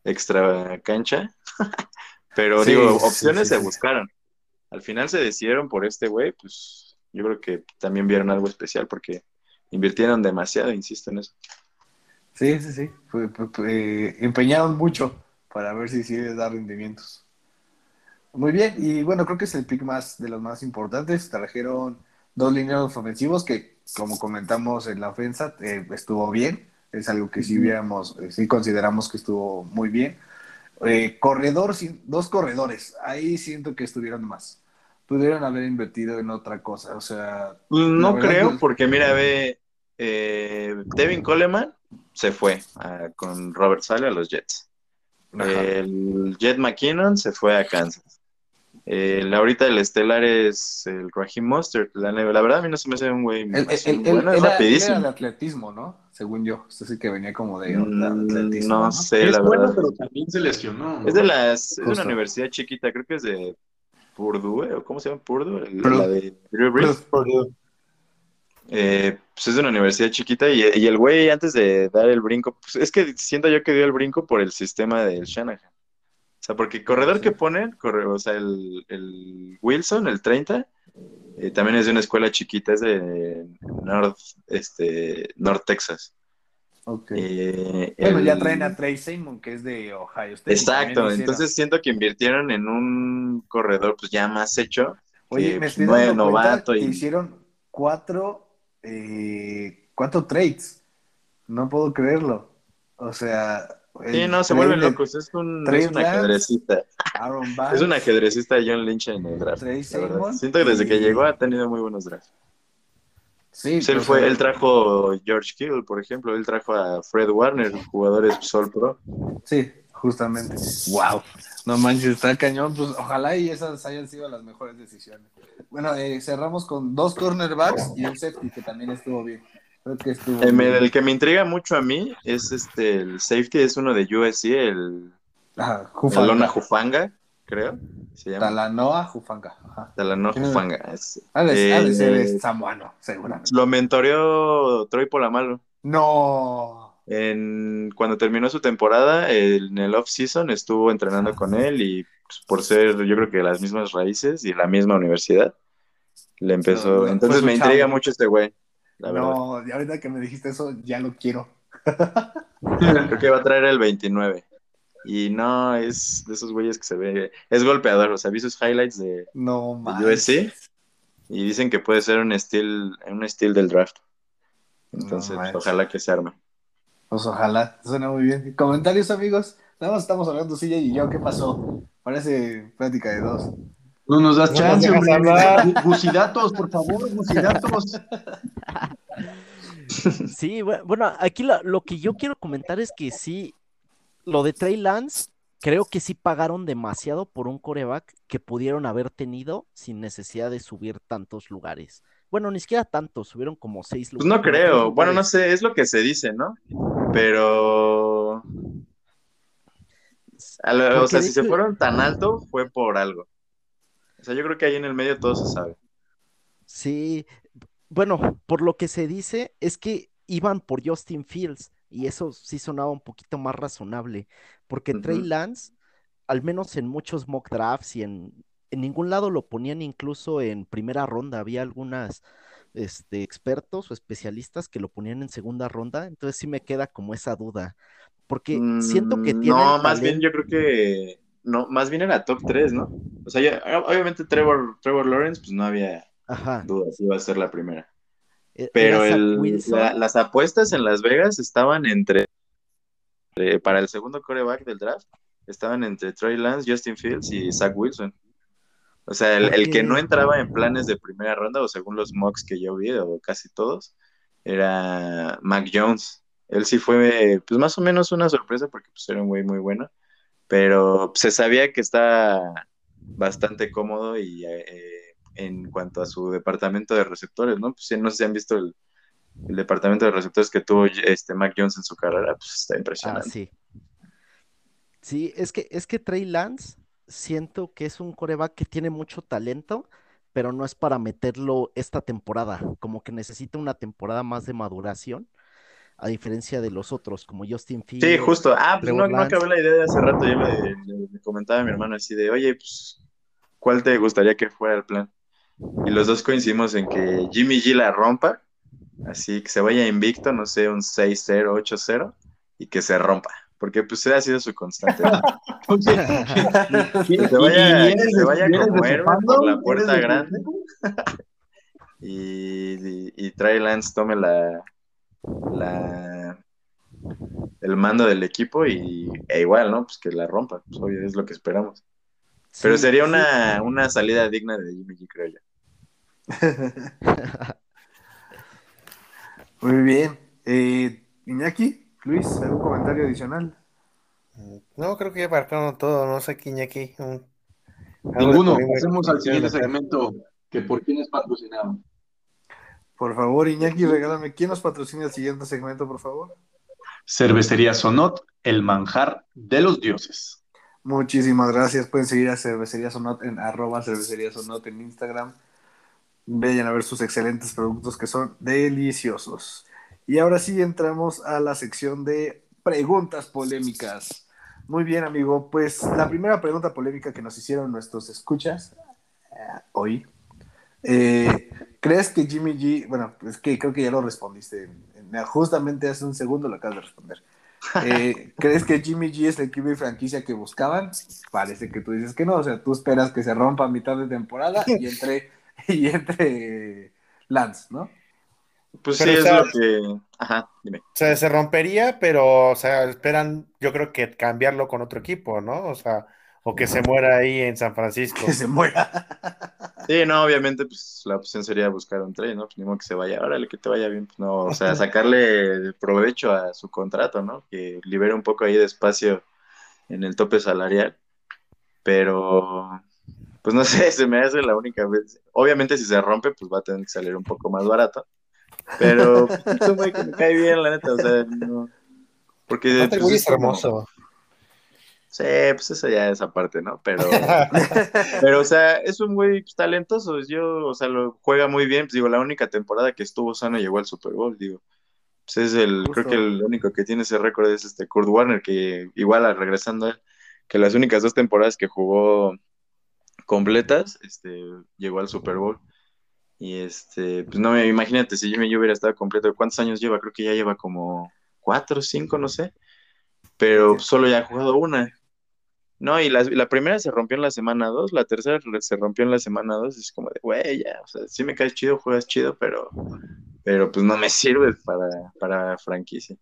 extra cancha. Pero Sí, digo, opciones sí, se buscaron. Al final se decidieron por este güey, pues yo creo que también vieron algo especial porque invirtieron demasiado, insisto en eso. Sí, sí, sí. Fue- fue- fue- empeñaron mucho para ver si sí les da rendimientos. Muy bien, y bueno, creo que es el pick más de los más importantes. Trajeron dos lineos ofensivos que, como comentamos en la ofensa, eh, estuvo bien. Es algo que sí viéramos, eh, sí consideramos que estuvo muy bien. Eh, corredor, dos corredores. Ahí siento que estuvieron más. Pudieron haber invertido en otra cosa. O sea, No verdad creo, que- porque mira, ve, eh, Devin Coleman se fue a- con Robert Sale a los Jets. Ajá. El Jet McKinnon se fue a Kansas. El, ahorita el estelar es el Raheem Mostert. La, la verdad, a mí no se me hace un güey él- muy bueno, es rapidísimo. era de atletismo, ¿no? Según yo. Este sí que venía como de, de Mm, atletismo. no ¿no? sé, es la bueno, verdad. pero también se lesionó. ¿no? Es de las, es de una universidad chiquita, creo que es de Purdue, ¿o cómo se llama Purdue? El- Purdue. La de Drew Brees. Eh, pues es de una universidad chiquita y, y el güey antes de dar el brinco, pues es que siento yo que dio el brinco por el sistema del Shanahan. O sea, porque el corredor Sí. que ponen, corre, o sea, el, el Wilson, el 30, eh, también es de una escuela chiquita, es de North, este, North Texas. Ok. Eh, bueno, ya traen a Trey Simon, que es de Ohio State. Exacto, entonces siento que invirtieron en un corredor pues ya más hecho, Oye, que, me pues, estoy dando novato que y hicieron cuatro, eh, cuatro trades. No puedo creerlo. O sea, sí, no, se vuelven locos, es un, es un ajedrecista, es un ajedrecista de John Lynch en el draft. Siento que desde que llegó ha tenido muy buenos drafts. Sí, Pues él fue, sea, él trajo George Kittle, por ejemplo, él trajo a Fred Warner, jugadores Sol Pro. Sí, justamente. Wow. No manches, está cañón. Pues ojalá y esas hayan sido las mejores decisiones. Bueno, eh, cerramos con dos cornerbacks y un safety que también estuvo bien. Creo que estuvo Eh, me- bien. el que me intriga mucho a mí es este, el safety, es uno de USC, el Talona Jufanga. Jufanga, creo, se llama. Talanoa Jufanga. Ajá. Talanoa Jufanga. es- Ha de, eh, ser samuano, seguramente. Lo mentoreó Troy Polamalu. No. En, cuando terminó su temporada, en el off-season estuvo entrenando con él y pues, por ser, yo creo que las mismas raíces y la misma universidad, le empezó. Entonces fue su me intriga chavo. mucho este güey, la verdad. no, y ahorita que me dijiste eso, ya lo quiero. Creo que va a traer el 29. Y no, es de esos güeyes que se ve, es golpeador, o sea, vi sus highlights de, No de. USC y dicen que puede ser un estilo, un estilo del draft. Entonces, No pues, ojalá que se arme. Pues ojalá, suena muy bien. ¿Comentarios, amigos? Nada más estamos hablando Silla y yo, ¿qué pasó? Parece plática de dos. No nos das No chance, nos hablar. Bucidatos, por favor, bucidatos. Sí, bu- bueno, aquí lo, lo que yo quiero comentar es que sí, lo de Trey Lance, creo que sí pagaron demasiado por un coreback que pudieron haber tenido sin necesidad de subir tantos lugares. Bueno, ni siquiera tantos, subieron como seis Pues lugares. no creo, bueno, no sé, es lo que se dice, ¿no? Pero, lo- o sea, si se fueron tan alto, fue por algo. O sea, yo creo que ahí en el medio todo se sabe. Sí, bueno, por lo que se dice es que iban por Justin Fields y eso sí sonaba un poquito más razonable, porque Trey. Lance, al menos en muchos mock drafts y en, en ningún lado lo ponían incluso en primera ronda, había algunas este, expertos o especialistas que lo ponían en segunda ronda, entonces sí me queda como esa duda, porque siento que Mm, tiene No, más bien yo creo que, no, más bien era top 3, ¿no? O sea, ya- obviamente Trevor, Trevor Lawrence, pues no había Ajá, dudas, iba a ser la primera. e- Pero el- la- las apuestas en Las Vegas estaban entre, eh, para el segundo coreback del draft, estaban entre Trey Lance, Justin Fields y Zach Wilson. O sea, el, el que no entraba en planes de primera ronda, o según los mocks que yo vi, o casi todos, era Mac Jones. Él sí fue, pues más o menos una sorpresa porque pues, era un güey muy bueno, pero se sabía que está bastante cómodo y eh, en cuanto a su departamento de receptores, ¿no? Pues no sé si han visto el, el departamento de receptores que tuvo este Mac Jones en su carrera, pues está Ah, impresionante. sí. Sí, es que, es que Trey Lance siento que es un coreback que tiene mucho talento, pero no es para meterlo esta temporada. Como que necesita una temporada más de maduración, a diferencia de los otros, como Justin Sí, Fields. justo. Ah, pues no, acabé la idea de hace rato. Yo le, le- le comentaba a mi hermano así de, oye, pues, ¿cuál te gustaría que fuera el plan? Y los dos coincidimos en que Jimmy G la rompa, así que se vaya invicto, no sé, un 6-0, 8-0, y que se rompa. Porque pues ha sido su constante. ¿no? Que se vaya, que se vaya como héroe por la puerta grande y, y, y Trey Lance tome la, la el mando del equipo y e igual, ¿no? Pues que la rompa, pues obvio es lo que esperamos. Pero Sí, sería sí. una, una salida digna de Jimmy G, creo yo. Muy bien. Eh, Iñaki, Luis, ¿algún comentario adicional? No, creo que ya marcaron todo, no sé aquí, aquí. Un... Ninguno. Pasemos al siguiente segmento, que por quién es patrocinado. Por favor, Iñaki, regálame. ¿Quién nos patrocina el siguiente segmento, por favor? Cervecería Sonot, el manjar de los dioses. Muchísimas gracias. Pueden seguir a Cervecería Sonot en arroba cervecería Sonot en Instagram. Vayan a ver sus excelentes productos que son deliciosos. Y ahora sí entramos a la sección de preguntas polémicas. Muy bien, amigo. Pues la primera pregunta polémica que nos hicieron nuestros escuchas eh, hoy. Eh, ¿Crees que Jimmy G, bueno, es que creo que ya lo respondiste, justamente hace un segundo lo acabas de responder. Eh, ¿Crees que Jimmy G es el QB franquicia que buscaban? Parece que tú dices que no, o sea, tú esperas que se rompa a mitad de temporada y entre, y entre Lance, ¿no? Pues sí, es lo que. Ajá, dime. O sea, se rompería, pero, o sea, esperan, yo creo que cambiarlo con otro equipo, ¿no? O sea, o que se muera ahí en San Francisco. Que se muera. Sí, no, obviamente, pues la opción sería buscar un trade, ¿no? Pues ni modo que se vaya, órale, que te vaya bien, pues no, o sea, sacarle provecho a su contrato, ¿no? Que libere un poco ahí de espacio en el tope salarial. Pero, pues no sé, se me hace la única vez. Obviamente, si se rompe, pues va a tener que salir un poco más barato. Pero es un güey que me cae bien, la neta, o sea, no. Porque. Pues, es hermoso. Sí, pues eso ya es aparte, ¿no? Pero, pero o sea, es un güey talentoso. Yo, o sea, lo juega muy bien. Pues digo, la única temporada que estuvo sano llegó al Super Bowl, digo. Pues es el, creo que el único que tiene ese récord es este Kurt Warner, que igual regresando a él, que las únicas dos temporadas que jugó completas, este, llegó al Super Bowl. Y este, pues no, imagínate si Jimmy yo hubiera estado completo, ¿cuántos años lleva? Creo que ya lleva como cuatro o cinco, no sé. Pero solo ya ha jugado una. No, y la, la primera se rompió en la semana dos, la tercera se rompió en la semana dos, es como de, güey, ya, o sea, sí me caes chido, juegas chido, pero, pero pues no me sirve para, para franquicia.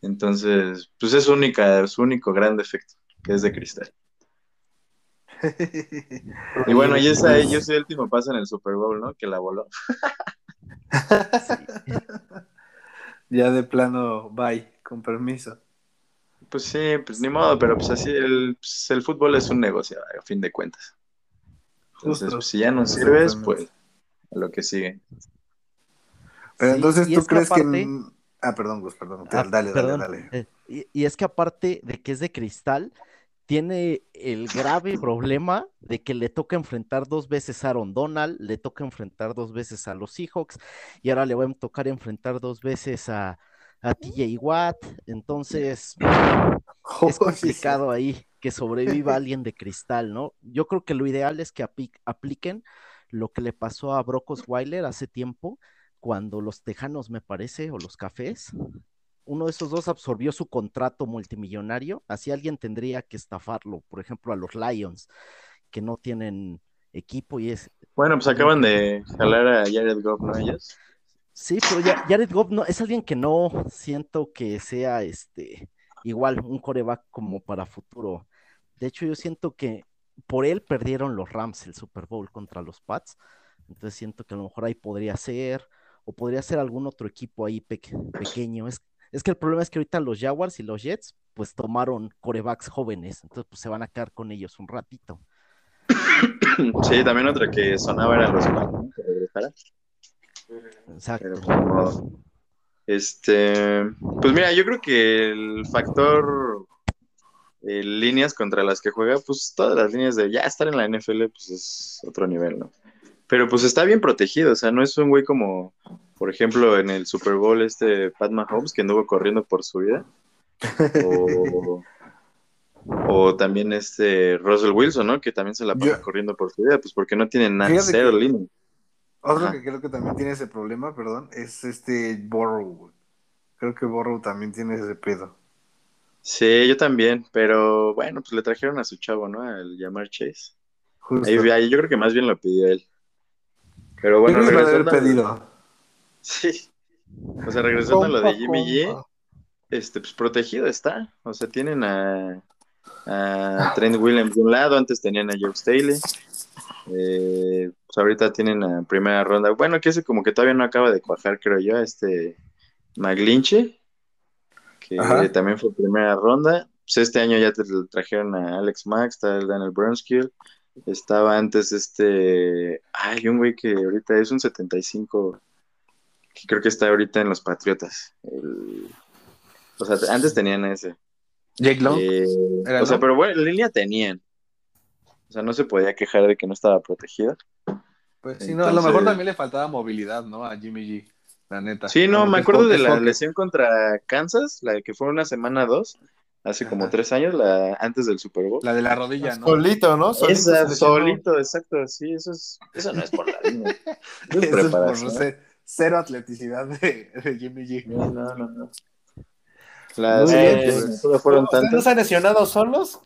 Entonces, pues es única, su único gran defecto, que es de cristal. Y bueno, y esa, yo soy el último paso en el Super Bowl, ¿no? Que la voló. ya de plano, bye, con permiso. Pues sí, pues ni modo, pero pues así el, pues, el fútbol es un negocio, a fin de cuentas. Entonces, pues, si ya no sirves, pues a lo que sigue. Pero entonces tú crees que... Ah, perdón, Gus, perdón. Ah, dale, dale, dale. Eh, y, es que aparte de que es de cristal, tiene el grave problema de que le toca enfrentar dos veces a Aaron Donald, le toca enfrentar dos veces a los Seahawks y ahora le va a tocar enfrentar dos veces a, a TJ Watt, entonces es complicado ahí que sobreviva alguien de cristal, ¿no? Yo creo que lo ideal es que apliquen lo que le pasó a Brock Osweiler hace tiempo, cuando los Tejanos, me parece, o los Cafés, uno de esos dos absorbió su contrato multimillonario, así alguien tendría que estafarlo, por ejemplo, a los Lions, que no tienen equipo y es... Bueno, pues acaban de jalar a Jared Goff, ¿no? Ellos. Sí, pero ya, Jared Goff no, es alguien que no siento que sea este igual un coreback como para futuro. De hecho, yo siento que por él perdieron los Rams el Super Bowl contra los Pats. Entonces siento que a lo mejor ahí podría ser, o podría ser algún otro equipo ahí pequeño. Es, es que el problema es que ahorita los Jaguars y los Jets, pues tomaron corebacks jóvenes, entonces pues se van a quedar con ellos un ratito. Sí, también otra que sonaba era los Pats, ¿no? Exacto. este, pues mira, yo creo que el factor eh, líneas contra las que juega, pues todas las líneas de ya estar en la NFL, pues es otro nivel, ¿no? Pero pues está bien protegido, o sea, no es un güey como, por ejemplo, en el Super Bowl este Pat Mahomes que anduvo corriendo por su vida. O, también este Russell Wilson, ¿no? Que también se la pasa corriendo por su vida, pues porque no tiene nada, cero línea. Otro que creo que también tiene ese problema, perdón, es este Borrow. Creo que Borrow también tiene ese pedo. Sí, yo también, pero bueno, pues le trajeron a su chavo, ¿no? Al llamar Chase. Ahí, yo creo que más bien lo pidió él. Pero bueno, regresando. pedido. Sí. O sea, regresando a lo de Jimmy G, este, pues protegido está. O sea, tienen a, a Trent Williams de un lado, antes tenían a Joe Staley. Eh, pues ahorita tienen la primera ronda. Bueno, que ese como que todavía no acaba de cuajar, creo yo, este Maglinche. que Ajá. también fue primera ronda. Pues este año ya te trajeron a Alex Max, está el Daniel Brunskill. Estaba antes este. Hay un güey que ahorita es un 75, que creo que está ahorita en los Patriotas. El- O sea, antes tenían ese. Jake Long. Eh, ¿Era o sea, pero bueno, en línea tenían. O sea, no se podía quejar de que no estaba protegido. Pues sí, no, a lo mejor también le faltaba movilidad, ¿no? A Jimmy G, la neta. Sí, no, me acuerdo de la lesión contra Kansas, la que fue una semana dos, hace como tres años, la antes del Super Bowl. La de la rodilla, ¿no? Solito, ¿no? Solito Esa, solito, exacto, sí, eso es, eso no es por la línea. Eso es Eso por preparación. ce- cero atleticidad de, de Jimmy G. No, no, no, no. Las bien, que pues. solo fueron ¿Ustedes no tantas. han lesionado solos?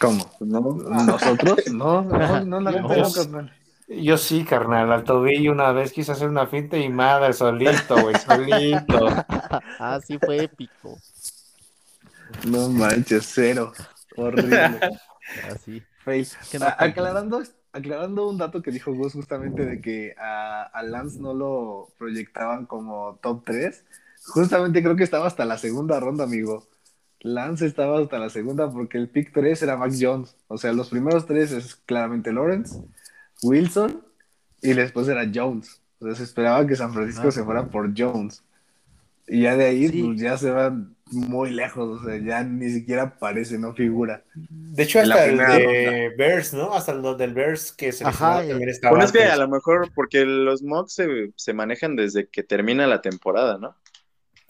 ¿Cómo? No, ¿Nosotros? No, no, no, la No. no, carnal. Yo sí, carnal. Al tobillo una vez quise hacer una finta y madre, solito, güey, solito. Ah, sí fue épico. No manches, cero. Horrible. Así. Fail. Que no A- cuenta. aclarando, aclarando un dato que dijo Gus justamente de que a, a Lance no lo proyectaban como top 3. Justamente creo que estaba hasta la segunda ronda, amigo. Lance estaba hasta la segunda porque el pick 3 era Max Jones. O sea, los primeros tres es claramente Lawrence, Wilson y después era Jones. O sea, se esperaba que San Francisco se fuera por Jones. Y ya de ahí Sí. pues, ya se van muy lejos. O sea, ya ni siquiera aparece, no figura. De hecho, hasta el de Bears, ¿no? Hasta el del Bears que se Ajá, también estaba Bueno, es que a lo mejor, porque los mocks se, se manejan desde que termina la temporada, ¿no?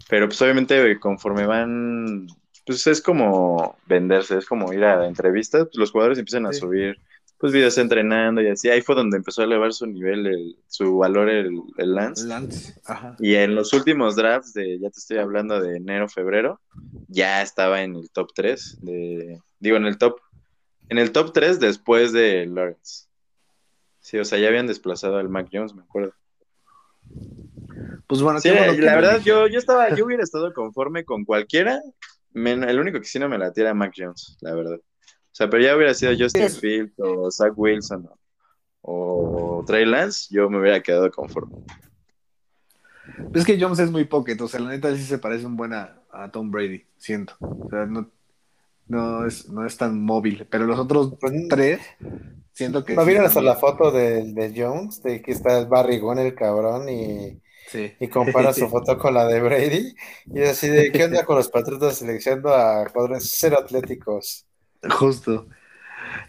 Pero pues obviamente conforme van, pues es como venderse, es como ir a entrevistas, pues los jugadores empiezan a Sí. subir, pues videos entrenando y así. Ahí fue donde empezó a elevar su nivel, el- su valor el, el Lance. Lance. Ajá. Y en los últimos drafts de, ya te estoy hablando de enero, febrero, ya estaba en el top 3 de, digo, en el top, en el top 3 después de Lawrence. Sí, o sea, ya habían desplazado al Mac Jones, me acuerdo. Pues bueno, Sí, bueno la verdad, yo, yo estaba, yo hubiera estado conforme con cualquiera, men- el único que sí no me latía era Mac Jones, la verdad. O sea, pero ya hubiera sido Justin Field o Zach Wilson o, o Trey Lance, yo me hubiera quedado conforme. Es que Jones es muy pocket, o sea, la neta sí se parece un buen a, a Tom Brady, siento. O sea, no, no, es, no es tan móvil, pero los otros Pues, tres, siento que... ¿No sí vieron hasta la foto de, de Jones? De que está el barrigón el cabrón y, Sí. y compara su foto con la de Brady. Y es así de, ¿qué onda con los Patriotas seleccionando a jugadores cero atléticos? Justo.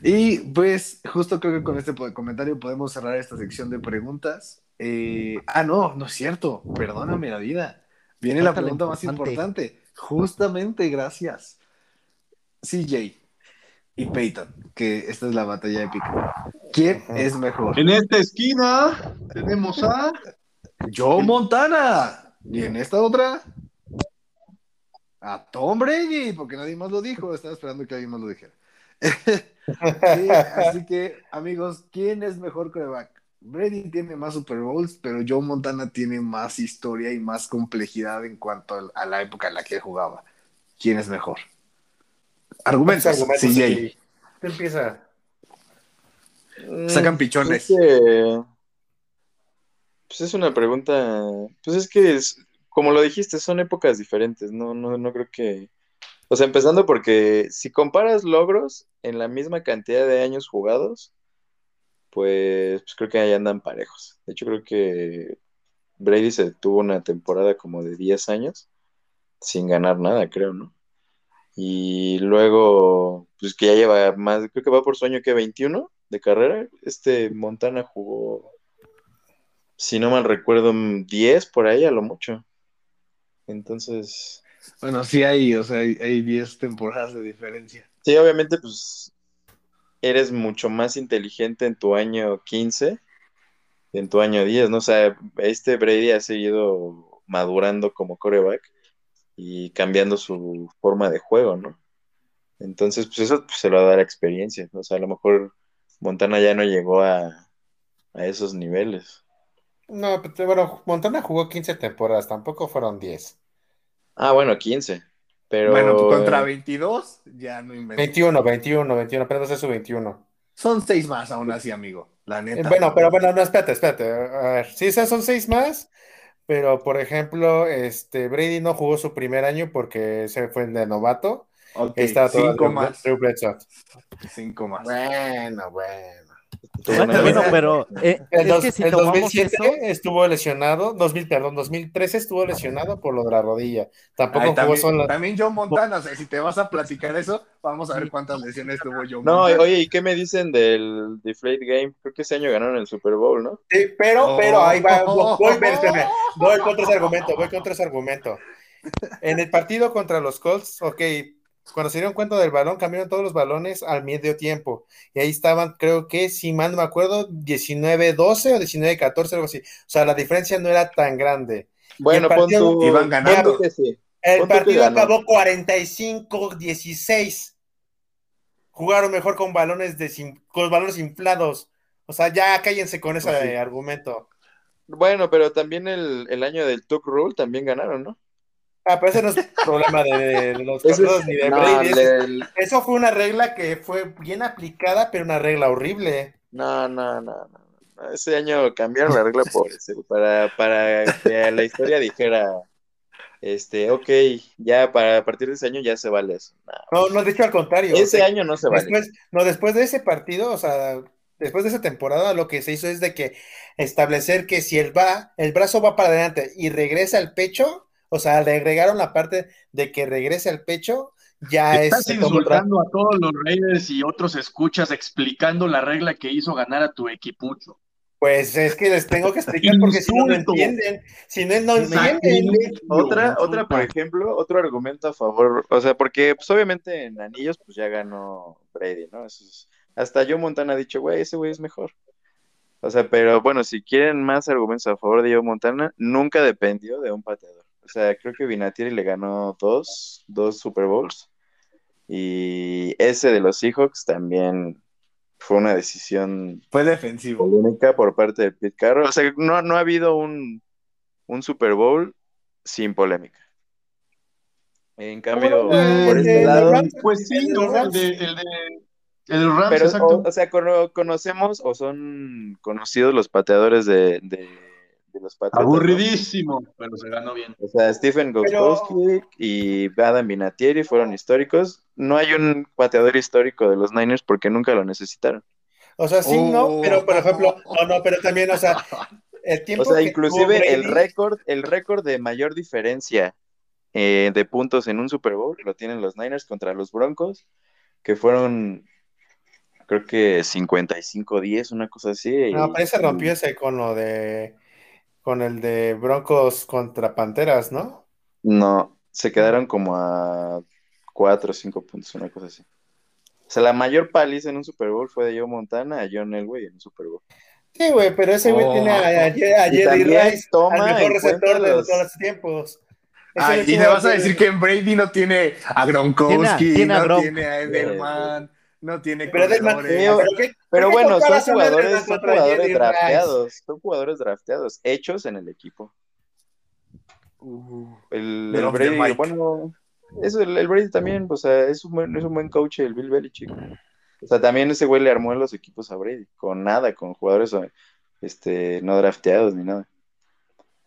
Y pues, justo creo que con este comentario podemos cerrar esta sección de preguntas. Eh, ah, no, no es cierto. Perdóname la vida. Viene la Falta la pregunta más importante. Justamente, gracias. CJ y Peyton, que esta es la batalla épica. ¿Quién es mejor? En esta esquina tenemos a. Joe Montana. Y en esta otra, a Tom Brady, porque nadie más lo dijo. Estaba esperando que alguien más lo dijera. Sí, así que, amigos, ¿quién es mejor coreback? Brady tiene más Super Bowls, pero Joe Montana tiene más historia y más complejidad en cuanto a la época en la que jugaba. ¿Quién es mejor? Argumentos, Argumentos, CJ. sí. ¿Qué empieza? Sacan pichones. Es que, pues es una pregunta, pues es que es, como lo dijiste, son épocas diferentes, no, no, no creo que, o sea, empezando porque si comparas logros en la misma cantidad de años jugados, pues, pues creo que ahí andan parejos. De hecho, creo que Brady se tuvo una temporada como de 10 años sin ganar nada, creo, ¿no? Y luego, pues que ya lleva más, creo que va por su año que 21 de carrera. Este Montana jugó, si no mal recuerdo, 10 por ahí a lo mucho. Entonces, Bueno, sí hay, o sea, hay hay 10 temporadas de diferencia. sí, obviamente, pues eres mucho más inteligente en tu año 15 que en tu año 10, ¿no? O sea, este Brady ha seguido madurando como coreback y cambiando su forma de juego, ¿no? Entonces, pues eso pues, se lo va a dar experiencia. O sea, a lo mejor Montana ya no llegó a, a esos niveles. No, pero, bueno, Montana jugó 15 temporadas, tampoco fueron 10. Ah, bueno, 15. Pero. Bueno, pues contra 22, ya no invento. 21, 21, 21, apenas es su 21. Son 6 más aún así, amigo. La Eh, neta. Bueno, pero bueno, no, espérate, espérate. A ver, sí, esas son seis más, pero por ejemplo, este Brady no jugó su primer año porque se fue de novato. Ok, Está todo cinco más. Cinco más. Bueno, bueno. Bueno, bueno, pero eh, El, es dos- que si el tomamos 2007 eso, estuvo lesionado, 2000, perdón, 2013 estuvo lesionado por lo de la rodilla. Tampoco Ay, jugó también, solo. también John Montana, o sea, si te vas a platicar eso, vamos a ver cuántas lesiones tuvo John No, Montana. oye, ¿y qué me dicen del Deflate Game? Creo que ese año ganaron el Super Bowl, ¿no? Sí, pero, Oh. pero ahí va, voy, voy, espérame, voy contra ese argumento, voy contra ese argumento. En el partido contra los Colts, ok, cuando se dieron cuenta del balón, cambiaron todos los balones al medio tiempo. Y ahí estaban, creo que, si mal no me acuerdo, 19-12 o 19-14, algo así. O sea, la diferencia no era tan grande. Bueno, partido tu... iban ganando. sí. El partido acabó 45-16. Jugaron mejor con balones de con balones inflados. O sea, ya cállense con ese Pues sí. argumento. Bueno, pero también el, el año del Tuck Rule también ganaron, ¿no? Ah, pero ese no es problema de, de los es- ni de no, Brady. Eso fue una regla que fue bien aplicada, pero una regla horrible. no, no, no, no, no. Ese año cambiaron la regla por ese, para, para que la historia dijera, este, ok, ya para a partir de ese año ya se vale eso. No, No, no, de hecho al contrario. ese O sea, año no se vale. Después, no, después de ese partido, o sea, después de esa temporada, lo que se hizo es de que establecer que si el, va, el brazo va para adelante y regresa al pecho, o sea, le agregaron la parte de que regrese al pecho, ya es Estás otra- insultando a todos los Raiders y otros escuchas explicando la regla que hizo ganar a tu equipucho. Pues es que les tengo que explicar porque si no, Insulto. entienden. Si no, no entienden. Otra, otra, por ejemplo, otro argumento a favor, o sea, porque pues obviamente en anillos pues ya ganó Brady, ¿no? Eso es- hasta Joe Montana ha dicho, güey, ese güey es mejor. O sea, pero bueno, si quieren más argumentos a favor de Joe Montana, nunca dependió de un pateador. O sea, creo que Vinatieri le ganó dos, dos Super Bowls. Y ese de los Seahawks también fue una decisión Fue defensivo. polémica por parte de Pete Carroll. O sea, no, no ha habido un, un Super Bowl sin polémica. En cambio, Bueno, por el este lado, Rams, Pues sí, el. El Rams. de, el de, el de Rams, pero, exacto. o, o sea, cono- conocemos o son conocidos los pateadores de, de, de los Patriotas. ¿no? Aburridísimo, pero se ganó bien. O sea, Stephen Gostkowski y Adam Vinatieri fueron históricos. No hay un pateador histórico de los Niners porque nunca lo necesitaron. O sea, sí, no, Oh. pero por ejemplo, no, no, pero también, o sea, el tiempo O sea, que inclusive el récord, el récord de mayor diferencia eh, de puntos en un Super Bowl lo tienen los Niners contra los Broncos, que fueron, creo que 55-10, una cosa así. y- No, pero se rompió ese con lo de, con el de Broncos contra Panteras, ¿no? No, se quedaron como a 4 o 5 puntos, una cosa así. O sea, la mayor paliza en un Super Bowl fue de Joe Montana a John Elway en un Super Bowl. Sí, güey, pero ese güey Oh. tiene a, a, a Y Jerry Rice, toma al mejor en receptor de los- todos los tiempos. Ay, güey y me vas a decir que Brady no tiene a Gronkowski, Tiene a- tiene a no Gronk. tiene a Edelman, no tiene Pero. Pero- ¿Pero bueno, son jugadores, son jugadores drafteados, son jugadores drafteados, hechos en el equipo. Uh, El, Brady, bueno, eso, el, el Brady también, o sea, es un buen, es un buen coach el Bill Belichick. O sea, también ese güey le armó los equipos a Brady, con nada, con jugadores este, no drafteados ni nada.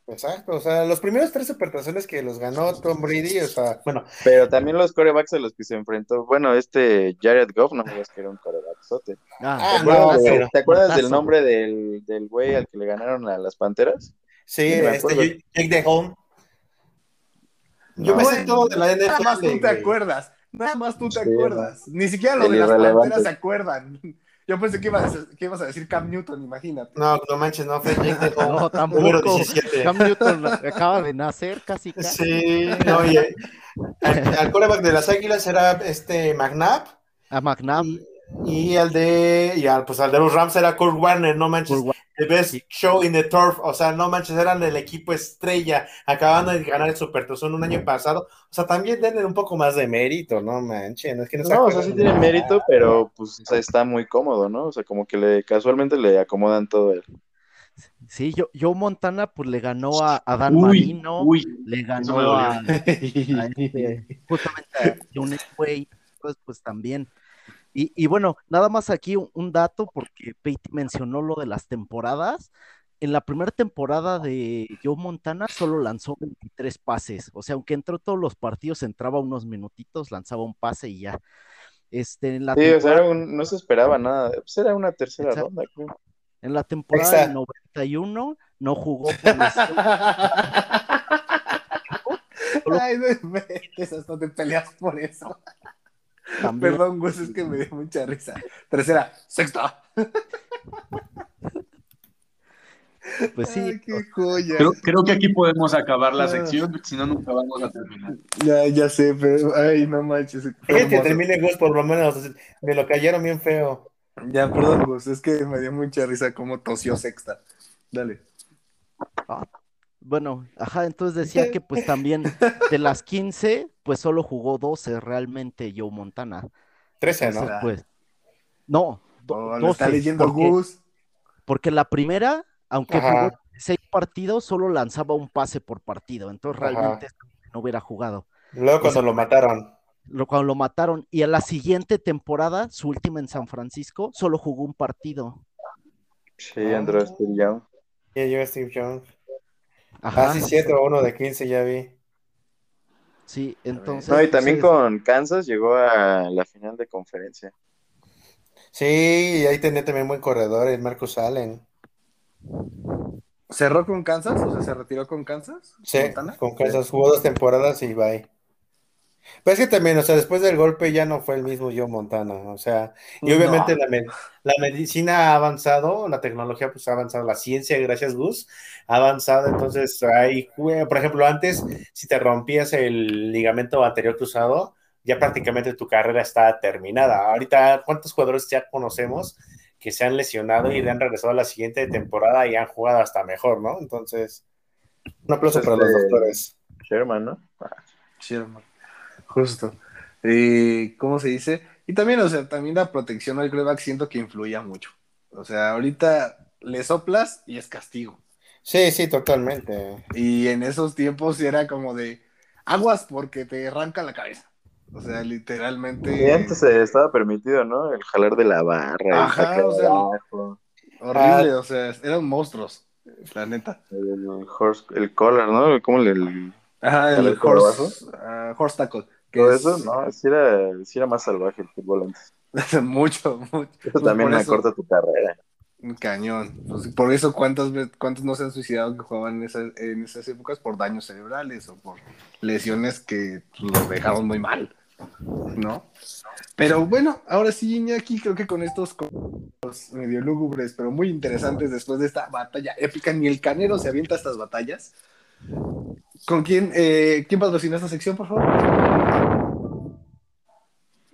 Exacto, o sea, los primeros tres supertazones que los ganó Tom Brady, o sea, bueno, Pero también los corebacks a los que se enfrentó, bueno, este Jared Goff, no me que era un corebacksote. Ah, Ah, ¿Te acuerdas, no, de- pero- ¿te acuerdas del nombre del, del güey al que le ganaron a las Panteras? sí, este. Jake de Home. Yo me sé todo de la Nada más tú NFL, te acuerdas. Nada más tú te Sí, acuerdas. Ni siquiera lo El de las panteras se acuerdan. Yo pensé que ibas, a, que ibas a decir Cam Newton, imagínate. No, no manches, no, fue Jake de Home. no, número tampoco. 17. Cam Newton acaba de nacer casi. casi. Sí, no, y el, al, quarterback de las Águilas era este McNabb A McNabb. y, y al de y al, pues al de los Rams era Kurt Warner, no manches, Kurt the best show in the turf, o sea, no manches, eran el equipo estrella, acaban de ganar el Supertazón un año pasado, o sea, también denle un poco más de mérito, no manches, no es que no No, o sea, sí tiene mérito, pero pues o sea, está muy cómodo, ¿no? O sea, como que le casualmente le acomodan todo él. Sí, yo, Joe Montana pues le ganó a, a Dan Uy, Marino, uy, le ganó a, a este, justamente a John Elway, pues, pues también. Y, y bueno, nada más aquí un, un dato, porque Peiti mencionó lo de las temporadas. en la primera temporada de Joe Montana solo lanzó 23 pases. O sea, aunque entró todos los partidos, entraba unos minutitos, lanzaba un pase y ya. Este, en la Sí, o sea, temporada- era un- no se esperaba nada. Pues era una tercera Exacto. ronda, creo. En la temporada Exacto. 91 no jugó por Ay, no inventes, hasta te peleas por eso. También. Perdón, Gus, es que me dio mucha risa. Tercera, sexta. Pues sí, Ay, qué joya. Creo, creo que aquí podemos acabar la Ah. sección, si no, nunca vamos a terminar. Ya, ya sé, pero ay, no manches. Fíjate que termine Gus, por lo menos. Me lo cayeron bien feo. Ya, perdón, Gus, es que me dio mucha risa cómo tosió sexta. Dale. Bueno, ajá, entonces decía que pues también de las 15, pues solo jugó 12 realmente Joe Montana. 13, ¿no? Será. Pues, no, do- Oh, está 12, leyendo porque, Gus. porque la primera, aunque Ajá. jugó seis partidos, solo lanzaba un pase por partido, entonces Ajá. realmente no hubiera jugado. Luego cuando lo mataron. Lo, cuando lo mataron, y a la siguiente temporada, su última en San Francisco, solo jugó un partido. Sí, Andrew Steve Young. Ya llegó Steve Young. Ajá, Ah, sí, 7 o 1 de 15, ya vi. sí, entonces. No, y también con Kansas llegó a la final de conferencia. Sí, y ahí tenía también buen corredor, el Marcus Allen. ¿Cerró con Kansas? O sea, ¿se retiró con Kansas? Sí, ¿Montana? con Kansas jugó dos temporadas y bye. Pero es que también, o sea, después del golpe ya no fue el mismo Joe Montana, o sea, y No. obviamente la, me- la medicina ha avanzado, la tecnología pues ha avanzado, la ciencia, gracias Gus, ha avanzado, entonces hay, jue- por ejemplo, antes, si te rompías el ligamento anterior cruzado, ya prácticamente tu carrera está terminada. Ahorita, ¿cuántos jugadores ya conocemos que se han lesionado y le han regresado a la siguiente temporada y han jugado hasta mejor, ¿no? Entonces, un aplauso para los Este- doctores. Sherman, ¿no? Sherman. Justo. Y, ¿Cómo se dice? Y también, o sea, también la protección al coreback siento que influía mucho. O sea, ahorita le soplas y es castigo. Sí, sí, totalmente. Y en esos tiempos era como de aguas porque te arranca la cabeza. O sea, literalmente. Y antes eh, estaba permitido, ¿no? El jalar de la barra, Ajá, o sea, abajo, Horrible, o sea, eran monstruos. La neta. el, horse, el collar, ¿no? ¿Cómo le, el- Ajá, el ¿Jalar por horse, ah, horse tackle. Todo es- eso? No, sí era, sí era más salvaje el fútbol antes. mucho, mucho. Eso también me acorta tu carrera. Un cañón. Pues, por eso, ¿cuántas ¿cuántos no se han suicidado que jugaban en esas, en esas épocas por daños cerebrales o por lesiones que los dejaron muy mal? ¿No? Pero bueno, ahora sí, Iñaki, creo que con estos medio lúgubres, pero muy interesantes después de esta batalla épica, ni el canero se avienta a estas batallas. ¿Con quién, eh, quién patrocina esta sección, por favor?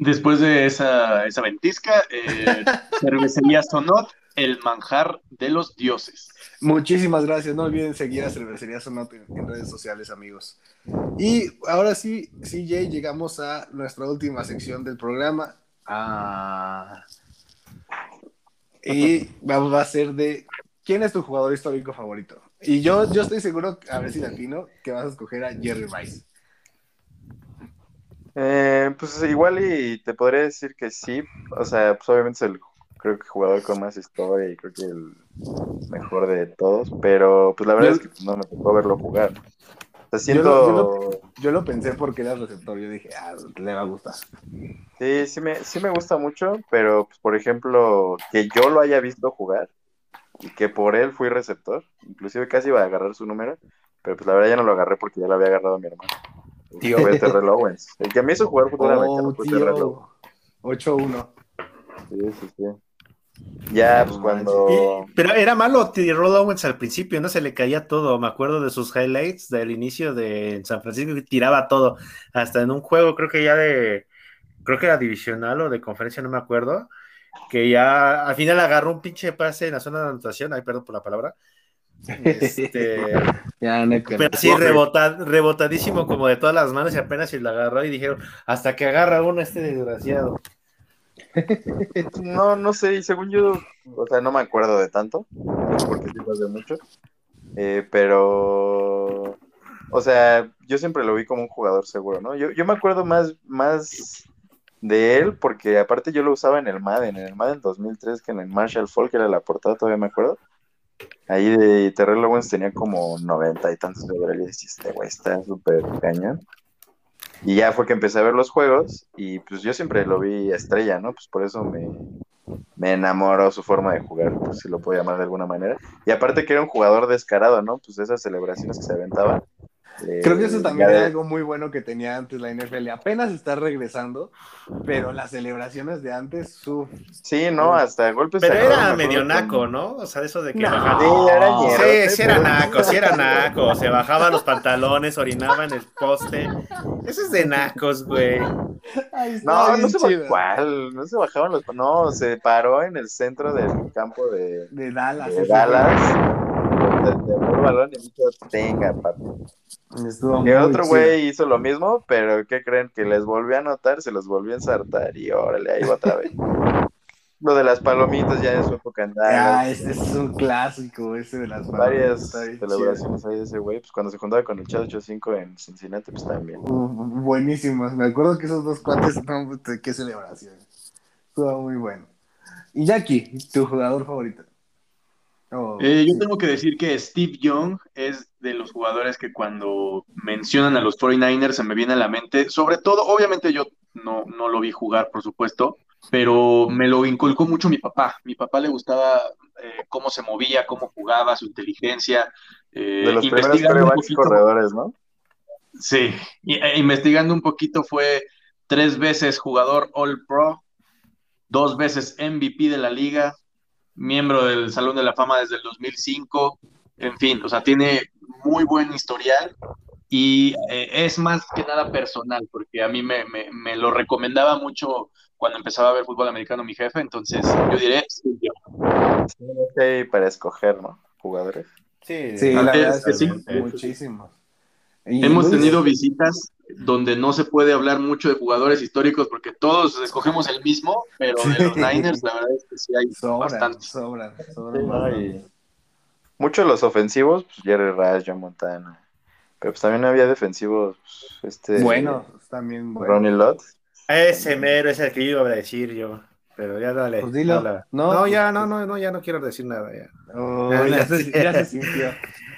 Después de esa, esa ventisca, eh, cervecería Sonot, el manjar de los dioses. Muchísimas gracias. No olviden seguir a Cervecería Sonata en, en redes sociales, amigos. Y ahora sí, CJ, llegamos a nuestra última sección del programa. Ah. Y vamos va a ser de ¿quién es tu jugador histórico favorito? Y yo, yo estoy seguro, a ver si latino, que vas a escoger a Jerry Rice. Eh, pues igual y te podría decir que sí, o sea, pues obviamente es el creo que jugador con más historia y creo que el mejor de todos, pero pues la verdad Yo- es que no me tocó verlo jugar. O sea, Yo siento, lo- yo Yo lo pensé porque era receptor. Yo dije, ah, le va a gustar. sí, sí me, sí me gusta mucho, pero pues por ejemplo, que yo lo haya visto jugar y que por él fui receptor, inclusive casi iba a agarrar su número, pero pues la verdad ya no lo agarré porque ya lo había agarrado mi hermano. Tío. Terrell Owens. El que me hizo jugar fútbol americano Oh. Owens. 8-1. Sí, sí, sí. Ya, pues cuando... Y- pero era malo Tyrell Owens al principio, ¿no? Se le caía todo. Me acuerdo de sus highlights del inicio de San Francisco que tiraba todo. Hasta en un juego, creo que ya de. Creo que era divisional o de conferencia, no me acuerdo. Que ya al final agarró un pinche pase en la zona de anotación. Ay, perdón por la palabra. Este, Ya, no pero así rebota- rebotadísimo como de todas las manos y apenas se lo agarró y dijeron, hasta que agarra uno este desgraciado. No, no sé, y según yo, o sea, no me acuerdo de tanto, porque sí hace mucho, eh, pero, o sea, yo siempre lo vi como un jugador seguro, ¿no? Yo, yo me acuerdo más, más de él, porque aparte yo lo usaba en el Madden, en el Madden 2003, que en el Marshall Falk era la portada, todavía me acuerdo, Ahí de Terrell Owens tenía como 90 y tantos de y este güey está súper cañón. Y ya fue que empecé a ver los juegos y pues yo siempre lo vi estrella, ¿no? Pues por eso me, me enamoró su forma de jugar, pues si lo puedo llamar de alguna manera. Y aparte que era un jugador descarado, ¿no? Pues esas celebraciones que se aventaba. Eh, Creo que eso también ya era de- algo muy bueno que tenía antes la NFL. Apenas está regresando, pero las celebraciones de antes, su Sí, no, hasta golpes. Pero era me medio naco, ¿no? O sea, eso de que No. bajaba. Sí, era Sí, sí era naco, sí era naco. Se bajaba los pantalones, orinaba en el poste. Eso es de nacos, güey. No, no chido. bajó, ¿cuál? No se bajaban los. No, se paró en el centro del campo de, De Dallas. de Dallas. De, de puro balón y dijo, tenga, papi. Que otro güey hizo lo mismo, pero ¿qué creen? Que les volvió a anotar, se los volvió a ensartar y órale, ahí va otra vez. Lo de las palomitas ya en su época en Ah, este es un clásico, ese de las Varias está bien celebraciones ahí de ese güey. Pues cuando se juntaba con el Chad 85 en Cincinnati, pues también. Uh, buenísimas. Me acuerdo que esos dos cuates, no, qué celebración. Estuvo muy bueno. Y Jackie, tu jugador favorito. Oh, Eh, yo tengo que decir que Steve Young es de los jugadores que cuando mencionan a los 49ers se me viene a la mente, sobre todo, obviamente yo no, no lo vi jugar, por supuesto, pero me lo inculcó mucho mi papá. Mi papá le gustaba eh, cómo se movía, cómo jugaba, su inteligencia. eh, De los primeros poquito- corredores, ¿no? Sí, e, investigando un poquito fue tres veces jugador All Pro, dos veces MVP de la liga, miembro del Salón de la Fama desde el 2005, en fin, o sea, tiene muy buen historial y eh, es más que nada personal, porque a mí me, me- me lo recomendaba mucho cuando empezaba a ver fútbol americano mi jefe, entonces yo diré, sí, yo. Sí, para escoger, ¿no? Jugadores. Sí, Sí, la Es verdad es que que sí. Muchísimos. Hemos Luis, tenido visitas donde no se puede hablar mucho de jugadores históricos porque todos escogemos el mismo, pero de los. Niners la verdad es que sí hay Sobran, bastante. sobran, sobran Sí, ¿no? bastante. Y muchos de los ofensivos, pues Jerry Rice, John Montana. Pero pues también había defensivos, pues, este Bueno, también bueno. Ronnie Lott. Ese mero es el que iba a decir yo. Pero ya dale. Pues dilo. No, No, pues, ya, pues. no, no, no, ya no quiero decir nada. Ya. Oh, ya, se, ya se sintió.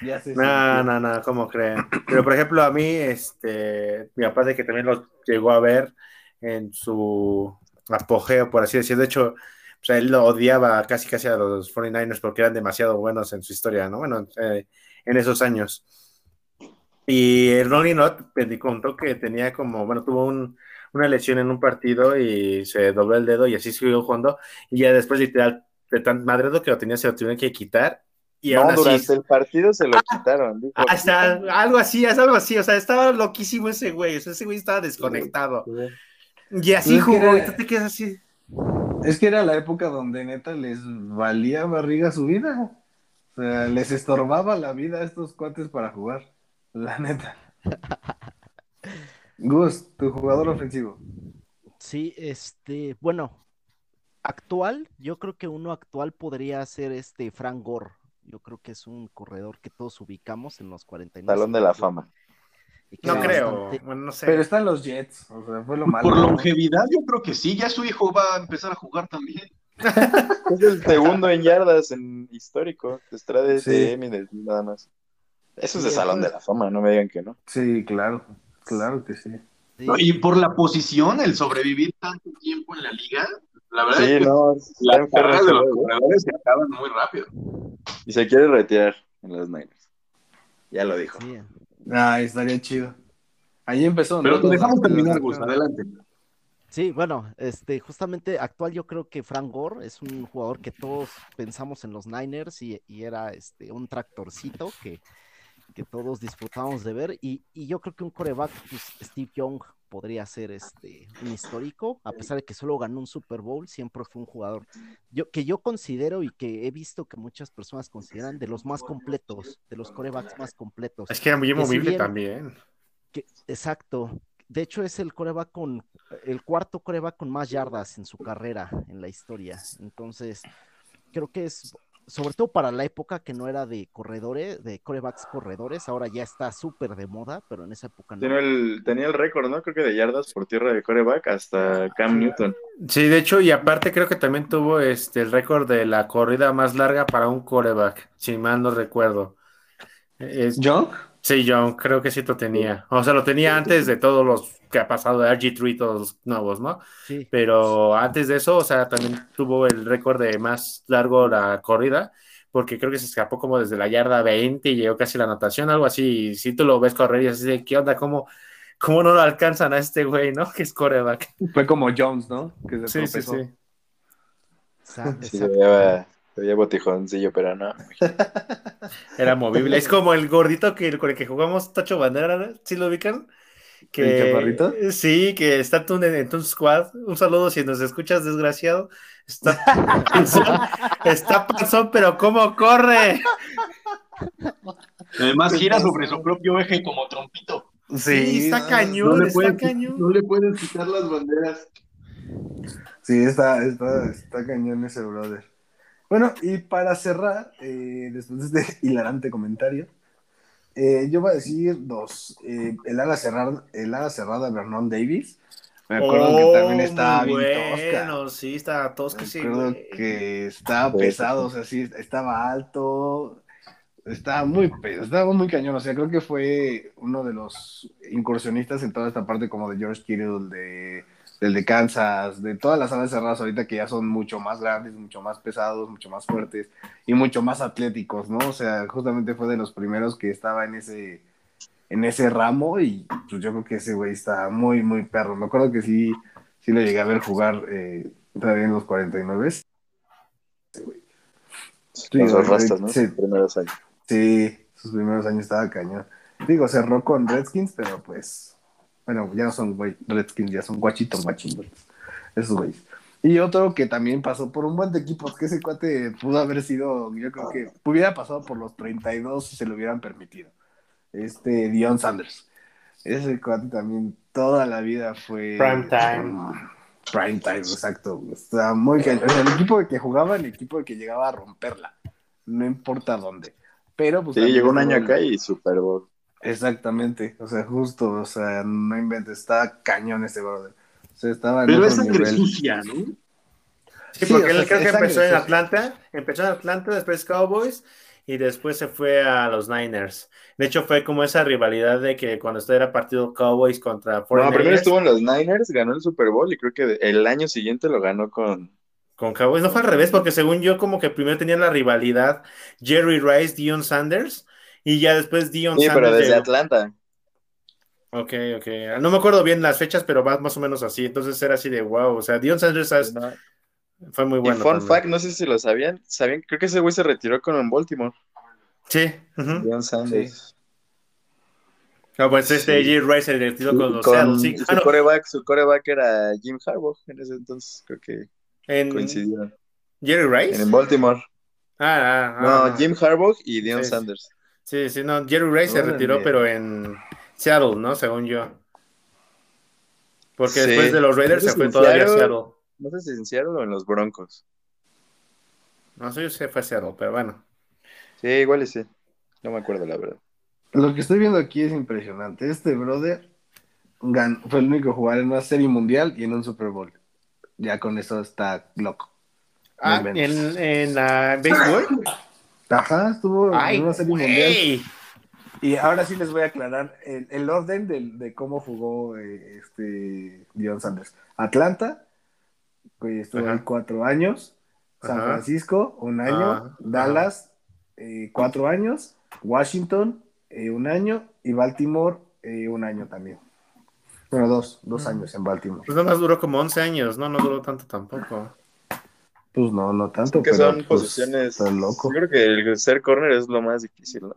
Ya No, no, no, ¿cómo creen? Pero por ejemplo, a mí, este, mi papá de que también lo llegó a ver en su apogeo, por así decirlo. De hecho, o sea, él lo odiaba casi casi a los 49ers porque eran demasiado buenos en su historia, ¿no? Bueno, eh, en esos años. Y el Ronnie Lott me contó que tenía como, bueno, tuvo un- una lesión en un partido y se dobló el dedo y así siguió jugando. Y ya después, literal, de tan madredo que lo tenía, se lo tuvieron que quitar. Y No, aún así, durante el partido se lo quitaron. dijo. Ah, está, algo así, es algo así, o sea, estaba loquísimo ese güey, o sea, ese güey estaba desconectado. Y así jugó, era- y tú te quedas así. Es que era la época donde neta les valía barriga su vida. O sea, les estorbaba la vida a estos cuates para jugar. La neta. Gus, tu jugador ofensivo. Sí, este, bueno, actual, yo creo que uno actual podría ser este Frank Gore. Yo creo que es un corredor que todos ubicamos en los 49. Salón de la fama. No creo, bastante- bueno, no sé. Pero están los Jets. O sea, fue lo malo. Por longevidad yo creo que sí, ya su hijo va a empezar a jugar también. Es el segundo en yardas en histórico. Estrada Sí. de Eminem, nada más. Eso es de Sí, Salón de la Fama, no me digan que no. Sí, claro. Claro que sí. sí, ¿no? Y por la posición, el sobrevivir tanto tiempo en la liga, la verdad Sí, es que no, las carreras de los ¿eh? corredores se acaban muy rápido. Y se quiere retirar en los Niners. Ya lo dijo. sí. Ay, estaría chido. Ahí empezó. ¿no? Pero te Los- dejamos terminar, Gus, adelante. Sí, bueno, este, justamente actual yo creo que Frank Gore es un jugador que todos pensamos en los Niners y, y era este un tractorcito que, que todos disfrutamos de ver y, y yo creo que un coreback, pues Steve Young podría ser este un histórico, a pesar de que solo ganó un Super Bowl, siempre fue un jugador yo, que yo considero y que he visto que muchas personas consideran de los más completos, de los corebacks más completos. Es que era muy que si también. Que- exacto. De hecho, es el coreback con el cuarto coreback con más yardas en su carrera en la historia. Entonces, creo que es sobre todo para la época que no era de corredores, de corebacks corredores, ahora ya está súper de moda, pero en esa época no. Tenía el, tenía el récord, ¿no? Creo que de yardas por tierra de coreback hasta Cam Newton. Sí, de hecho, y aparte creo que también tuvo este el récord de la corrida más larga para un coreback, si mal no recuerdo. Es, ¿John? sí, John, creo que sí lo tenía. O sea, lo tenía antes de todos los que ha pasado de RG3 y todos los nuevos, ¿no? Sí, Pero antes de eso, o sea, también tuvo el récord de más largo la corrida, porque creo que se escapó como desde la yarda 20 y llegó casi a la anotación, algo así. Y si tú lo ves correr y así de, ¿qué onda? ¿Cómo, cómo no lo alcanzan a este güey, no? Que es coreback. Fue como Jones, ¿no? Que se Sí, sí, tropezó. sí. Sí, exacto. se veía, se veía botijoncillo, pero no. Era movible. Es como el gordito que, con el que jugamos Tacho Bandera, ¿sí lo ubican? Que, ¿El chaparrito? Sí, que está tú en, tu squad. Un saludo si nos escuchas, desgraciado. Está panzón, está panzón, pero ¿cómo corre? Además, gira sobre su propio eje como trompito. Sí, está no, cañón, le está puedes, cañón. no le puedes quitar las banderas. Sí, está, está, está cañón ese brother. Bueno, y para cerrar, eh, después de este hilarante comentario, eh, yo voy a decir dos. Eh, el ala cerrada, el ala cerrada Vernon Davis. Me acuerdo que también estaba muy bien tosca. bueno, sí, estaba tosca, Me sí, acuerdo güey. que estaba pesado, o sea, sí, estaba alto, estaba muy, estaba muy cañón, o sea, creo que fue uno de los incursionistas en toda esta parte como de George Kittle, de, del de Kansas, de todas las alas cerradas ahorita que ya son mucho más grandes, mucho más pesados, mucho más fuertes y mucho más atléticos, ¿no? O sea, justamente fue de los primeros que estaba en ese, en ese ramo y pues yo creo que ese güey está muy, muy perro. Me acuerdo que sí, sí lo llegué a ver jugar eh, todavía en los 49. Con esos güey, rastas, ¿no? sí. Sus primeros años. Sí, sus primeros años estaba cañón. Digo, cerró con Redskins, pero pues, bueno, ya no son güey, Redskins, ya son Washington Washington. Esos güeyes. Y otro que también pasó por un buen de equipos, que ese cuate pudo haber sido, yo creo que hubiera pasado por los 32 si se lo hubieran permitido. Este, Dion Sanders. Ese cuate también toda la vida fue... Prime time. Prime time, exacto. Está muy cañón. O sea, el equipo que jugaba, el equipo que llegaba a romperla. No importa dónde. Pero pues Sí, llegó un año acá y Super Bowl. Exactamente, o sea, justo, o sea, no inventes, está cañón ese brother. O sea, estaba en Pero es sangre nivel. sucia, ¿no? Sí, Sí, porque él creo que sangre, empezó en sí. Atlanta, empezó en Atlanta, después Cowboys y después se fue a los Niners. De hecho, fue como esa rivalidad de que cuando usted era partido Cowboys contra No, 49ers, primero estuvo en los Niners, ganó el Super Bowl y creo que el año siguiente lo ganó con. con Cowboys. No fue al revés, porque según yo, como que primero tenían la rivalidad Jerry Rice, Dion Sanders, y ya después Dion Sí, Sanders. pero desde Atlanta. Ok, ok. No me acuerdo bien las fechas, pero va más o menos así. Entonces era así de wow. O sea, Dion Sanders. ¿no? fue muy bueno. y fun también. fact, no sé si lo sabían, sabían, creo que ese güey se retiró con en Baltimore. Sí. ujú. Dion Sanders. Ah, pues este Sí. Jerry Rice se retiró con los Con- Seattle Seahawks. su, Ah, no, coreback, su coreback era Jim Harbaugh en ese entonces, creo que en coincidieron. Jerry Rice. En Baltimore. Ah, ah, ah, No. Jim Harbaugh y Dion Sí, sí. Sanders. Sí, sí, no. Jerry Rice se retiró, pero en Seattle, ¿no? Según yo. Porque Sí. después de los Raiders No se fue todavía a Seattle-. No sé si en Seattle o en los Broncos. No sé si fue a Seattle, pero bueno. Sí, igual y sí. No me acuerdo, la verdad. Lo que estoy viendo aquí es impresionante. Este brother gan- fue el único que jugar en una serie mundial y en un Super Bowl. Ya con eso está loco. Ah, en, en la béisbol. Ajá, estuvo Ay, en una serie mundial. Y ahora sí les voy a aclarar el, el orden del- de, cómo jugó eh, este Dion Sanders. Atlanta, que estuvo ahí cuatro años. San Ajá. Francisco, un año. Ajá. Dallas, eh, cuatro años. Washington, eh, un año. Y Baltimore, un año también. Bueno, dos, dos años en Baltimore. Pues nada más duró como 11 años, ¿no? No duró tanto tampoco. Pues no, no tanto, que pero son pues, posiciones. loco. Yo creo que el ser corner es lo más difícil, ¿no?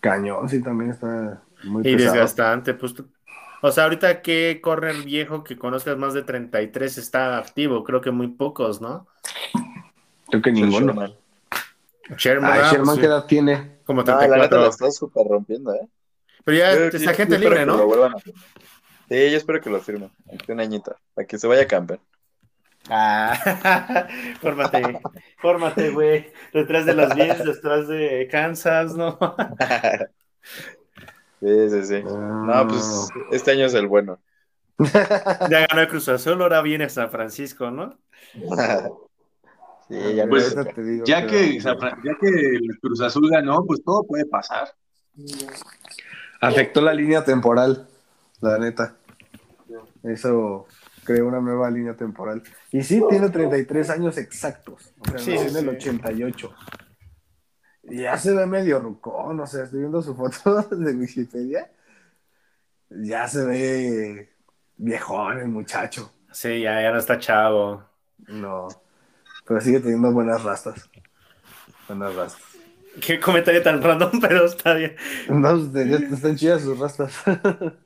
Cañón, sí, también está muy Y pesado. desgastante, pues. tú- O sea, ahorita qué corner viejo que conozcas más de 33 está activo, creo que muy pocos, ¿no? Creo que ninguno. Sherman. Sherman, Ay, ah, Sherman, pues, ¿qué edad tiene? como No, la neta 34. la está súper rompiendo, ¿eh? Pero ya Yo- está yo- gente yo libre, que lo ¿no? vuelvan a firmar. Sí, yo espero que lo firmen. aquí Un añito. Para que se vaya a campeón. Ah, fórmate, fórmate, güey. Detrás de los Bills, detrás de Kansas, ¿no? Sí, sí, sí. No, pues este año es el bueno. Ya ganó el Cruz Azul, ahora viene San Francisco, ¿no? Sí, ya no Pues, es- te digo Ya que, San Fran- ya que el Cruz Azul ganó, pues todo puede pasar. Afectó la línea temporal, la neta. Eso creó una nueva línea temporal. Y sí, tiene 33 años exactos. O sea, Sí, nació en el sí. 88. Y ya se ve medio rucón, o sea, estoy viendo su foto de Wikipedia. Ya se ve viejón el muchacho. Sí, ya, ya no está chavo. No. Pero sigue teniendo buenas rastas. Buenas rastas. Qué comentario tan random, pero está bien. No, están chidas sus rastas.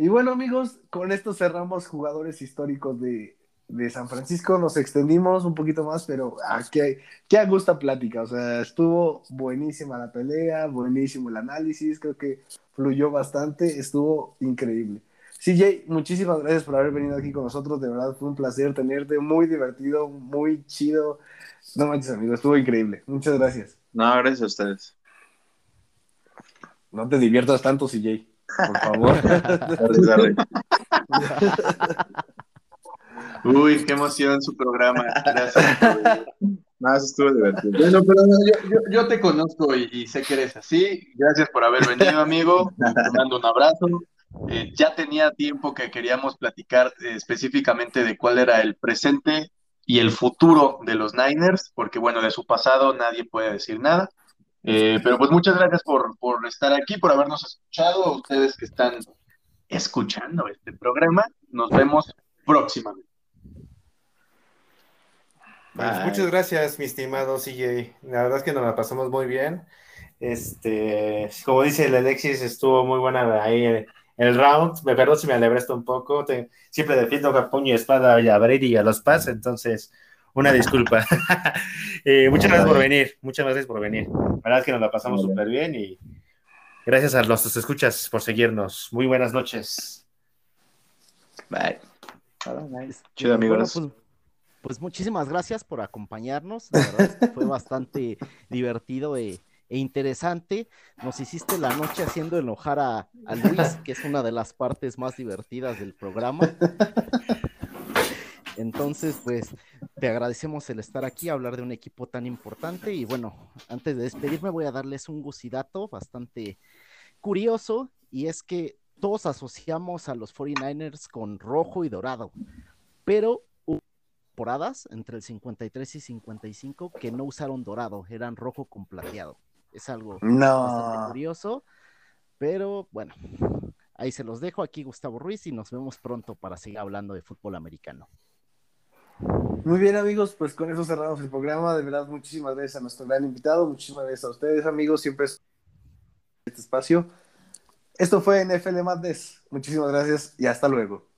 y bueno, amigos, con esto cerramos jugadores históricos de, de San Francisco. Nos extendimos un poquito más, pero ah, qué, qué a gusta plática. O sea, estuvo buenísima la pelea, buenísimo el análisis. Creo que fluyó bastante, estuvo increíble. CJ, muchísimas gracias por haber venido aquí con nosotros. De verdad, fue un placer tenerte. Muy divertido, muy chido. No manches, amigo, estuvo increíble. Muchas gracias. No, gracias a ustedes. No te diviertas tanto, CJ. Por favor. Dale, dale. Uy, qué emoción su programa. Gracias. eso estuvo divertido. Bueno, pero no, yo, yo- yo te conozco y, y sé que eres así. Gracias por haber venido, amigo. Te mando un abrazo. Eh, ya tenía tiempo que queríamos platicar eh, específicamente de cuál era el presente y el futuro de los Niners, porque bueno, de su pasado nadie puede decir nada. Eh, pero pues muchas gracias por, por estar aquí, por habernos escuchado, a ustedes que están escuchando este programa. Nos vemos próximamente. Pues muchas gracias, mi estimado CJ. La verdad es que nos la pasamos muy bien. Este, como dice el Alexis, estuvo muy buena ahí el, el round. Me perdón si me alebraste un poco. Te- siempre defiendo a puño y espada y a Brady y a los Paz, entonces una disculpa. Eh, muchas gracias por venir. Muchas gracias por venir. La verdad es que nos la pasamos súper bien y gracias a los que escuchas por seguirnos. Muy buenas noches. Bye. Este, Chido, amigos. bueno, pues, pues muchísimas gracias por acompañarnos. La verdad es que fue bastante divertido e, e interesante. Nos hiciste la noche haciendo enojar a, a Luis, que es una de las partes más divertidas del programa. Entonces, pues, te agradecemos el estar aquí, hablar de un equipo tan importante. Y bueno, antes de despedirme, voy a darles un gusidato bastante curioso, y es que todos asociamos a los 49ers con rojo y dorado, pero hubo temporadas entre el 53 y 55 que no usaron dorado, eran rojo con plateado. Es algo bastante No. curioso, pero bueno, ahí se los dejo. Aquí Gustavo Ruiz y nos vemos pronto para seguir hablando de fútbol americano. Muy bien, amigos, pues con eso cerramos el programa. De verdad, muchísimas gracias a nuestro gran invitado. Muchísimas gracias a ustedes, amigos. Siempre es este espacio. Esto fue NFL Madness. Muchísimas gracias y hasta luego.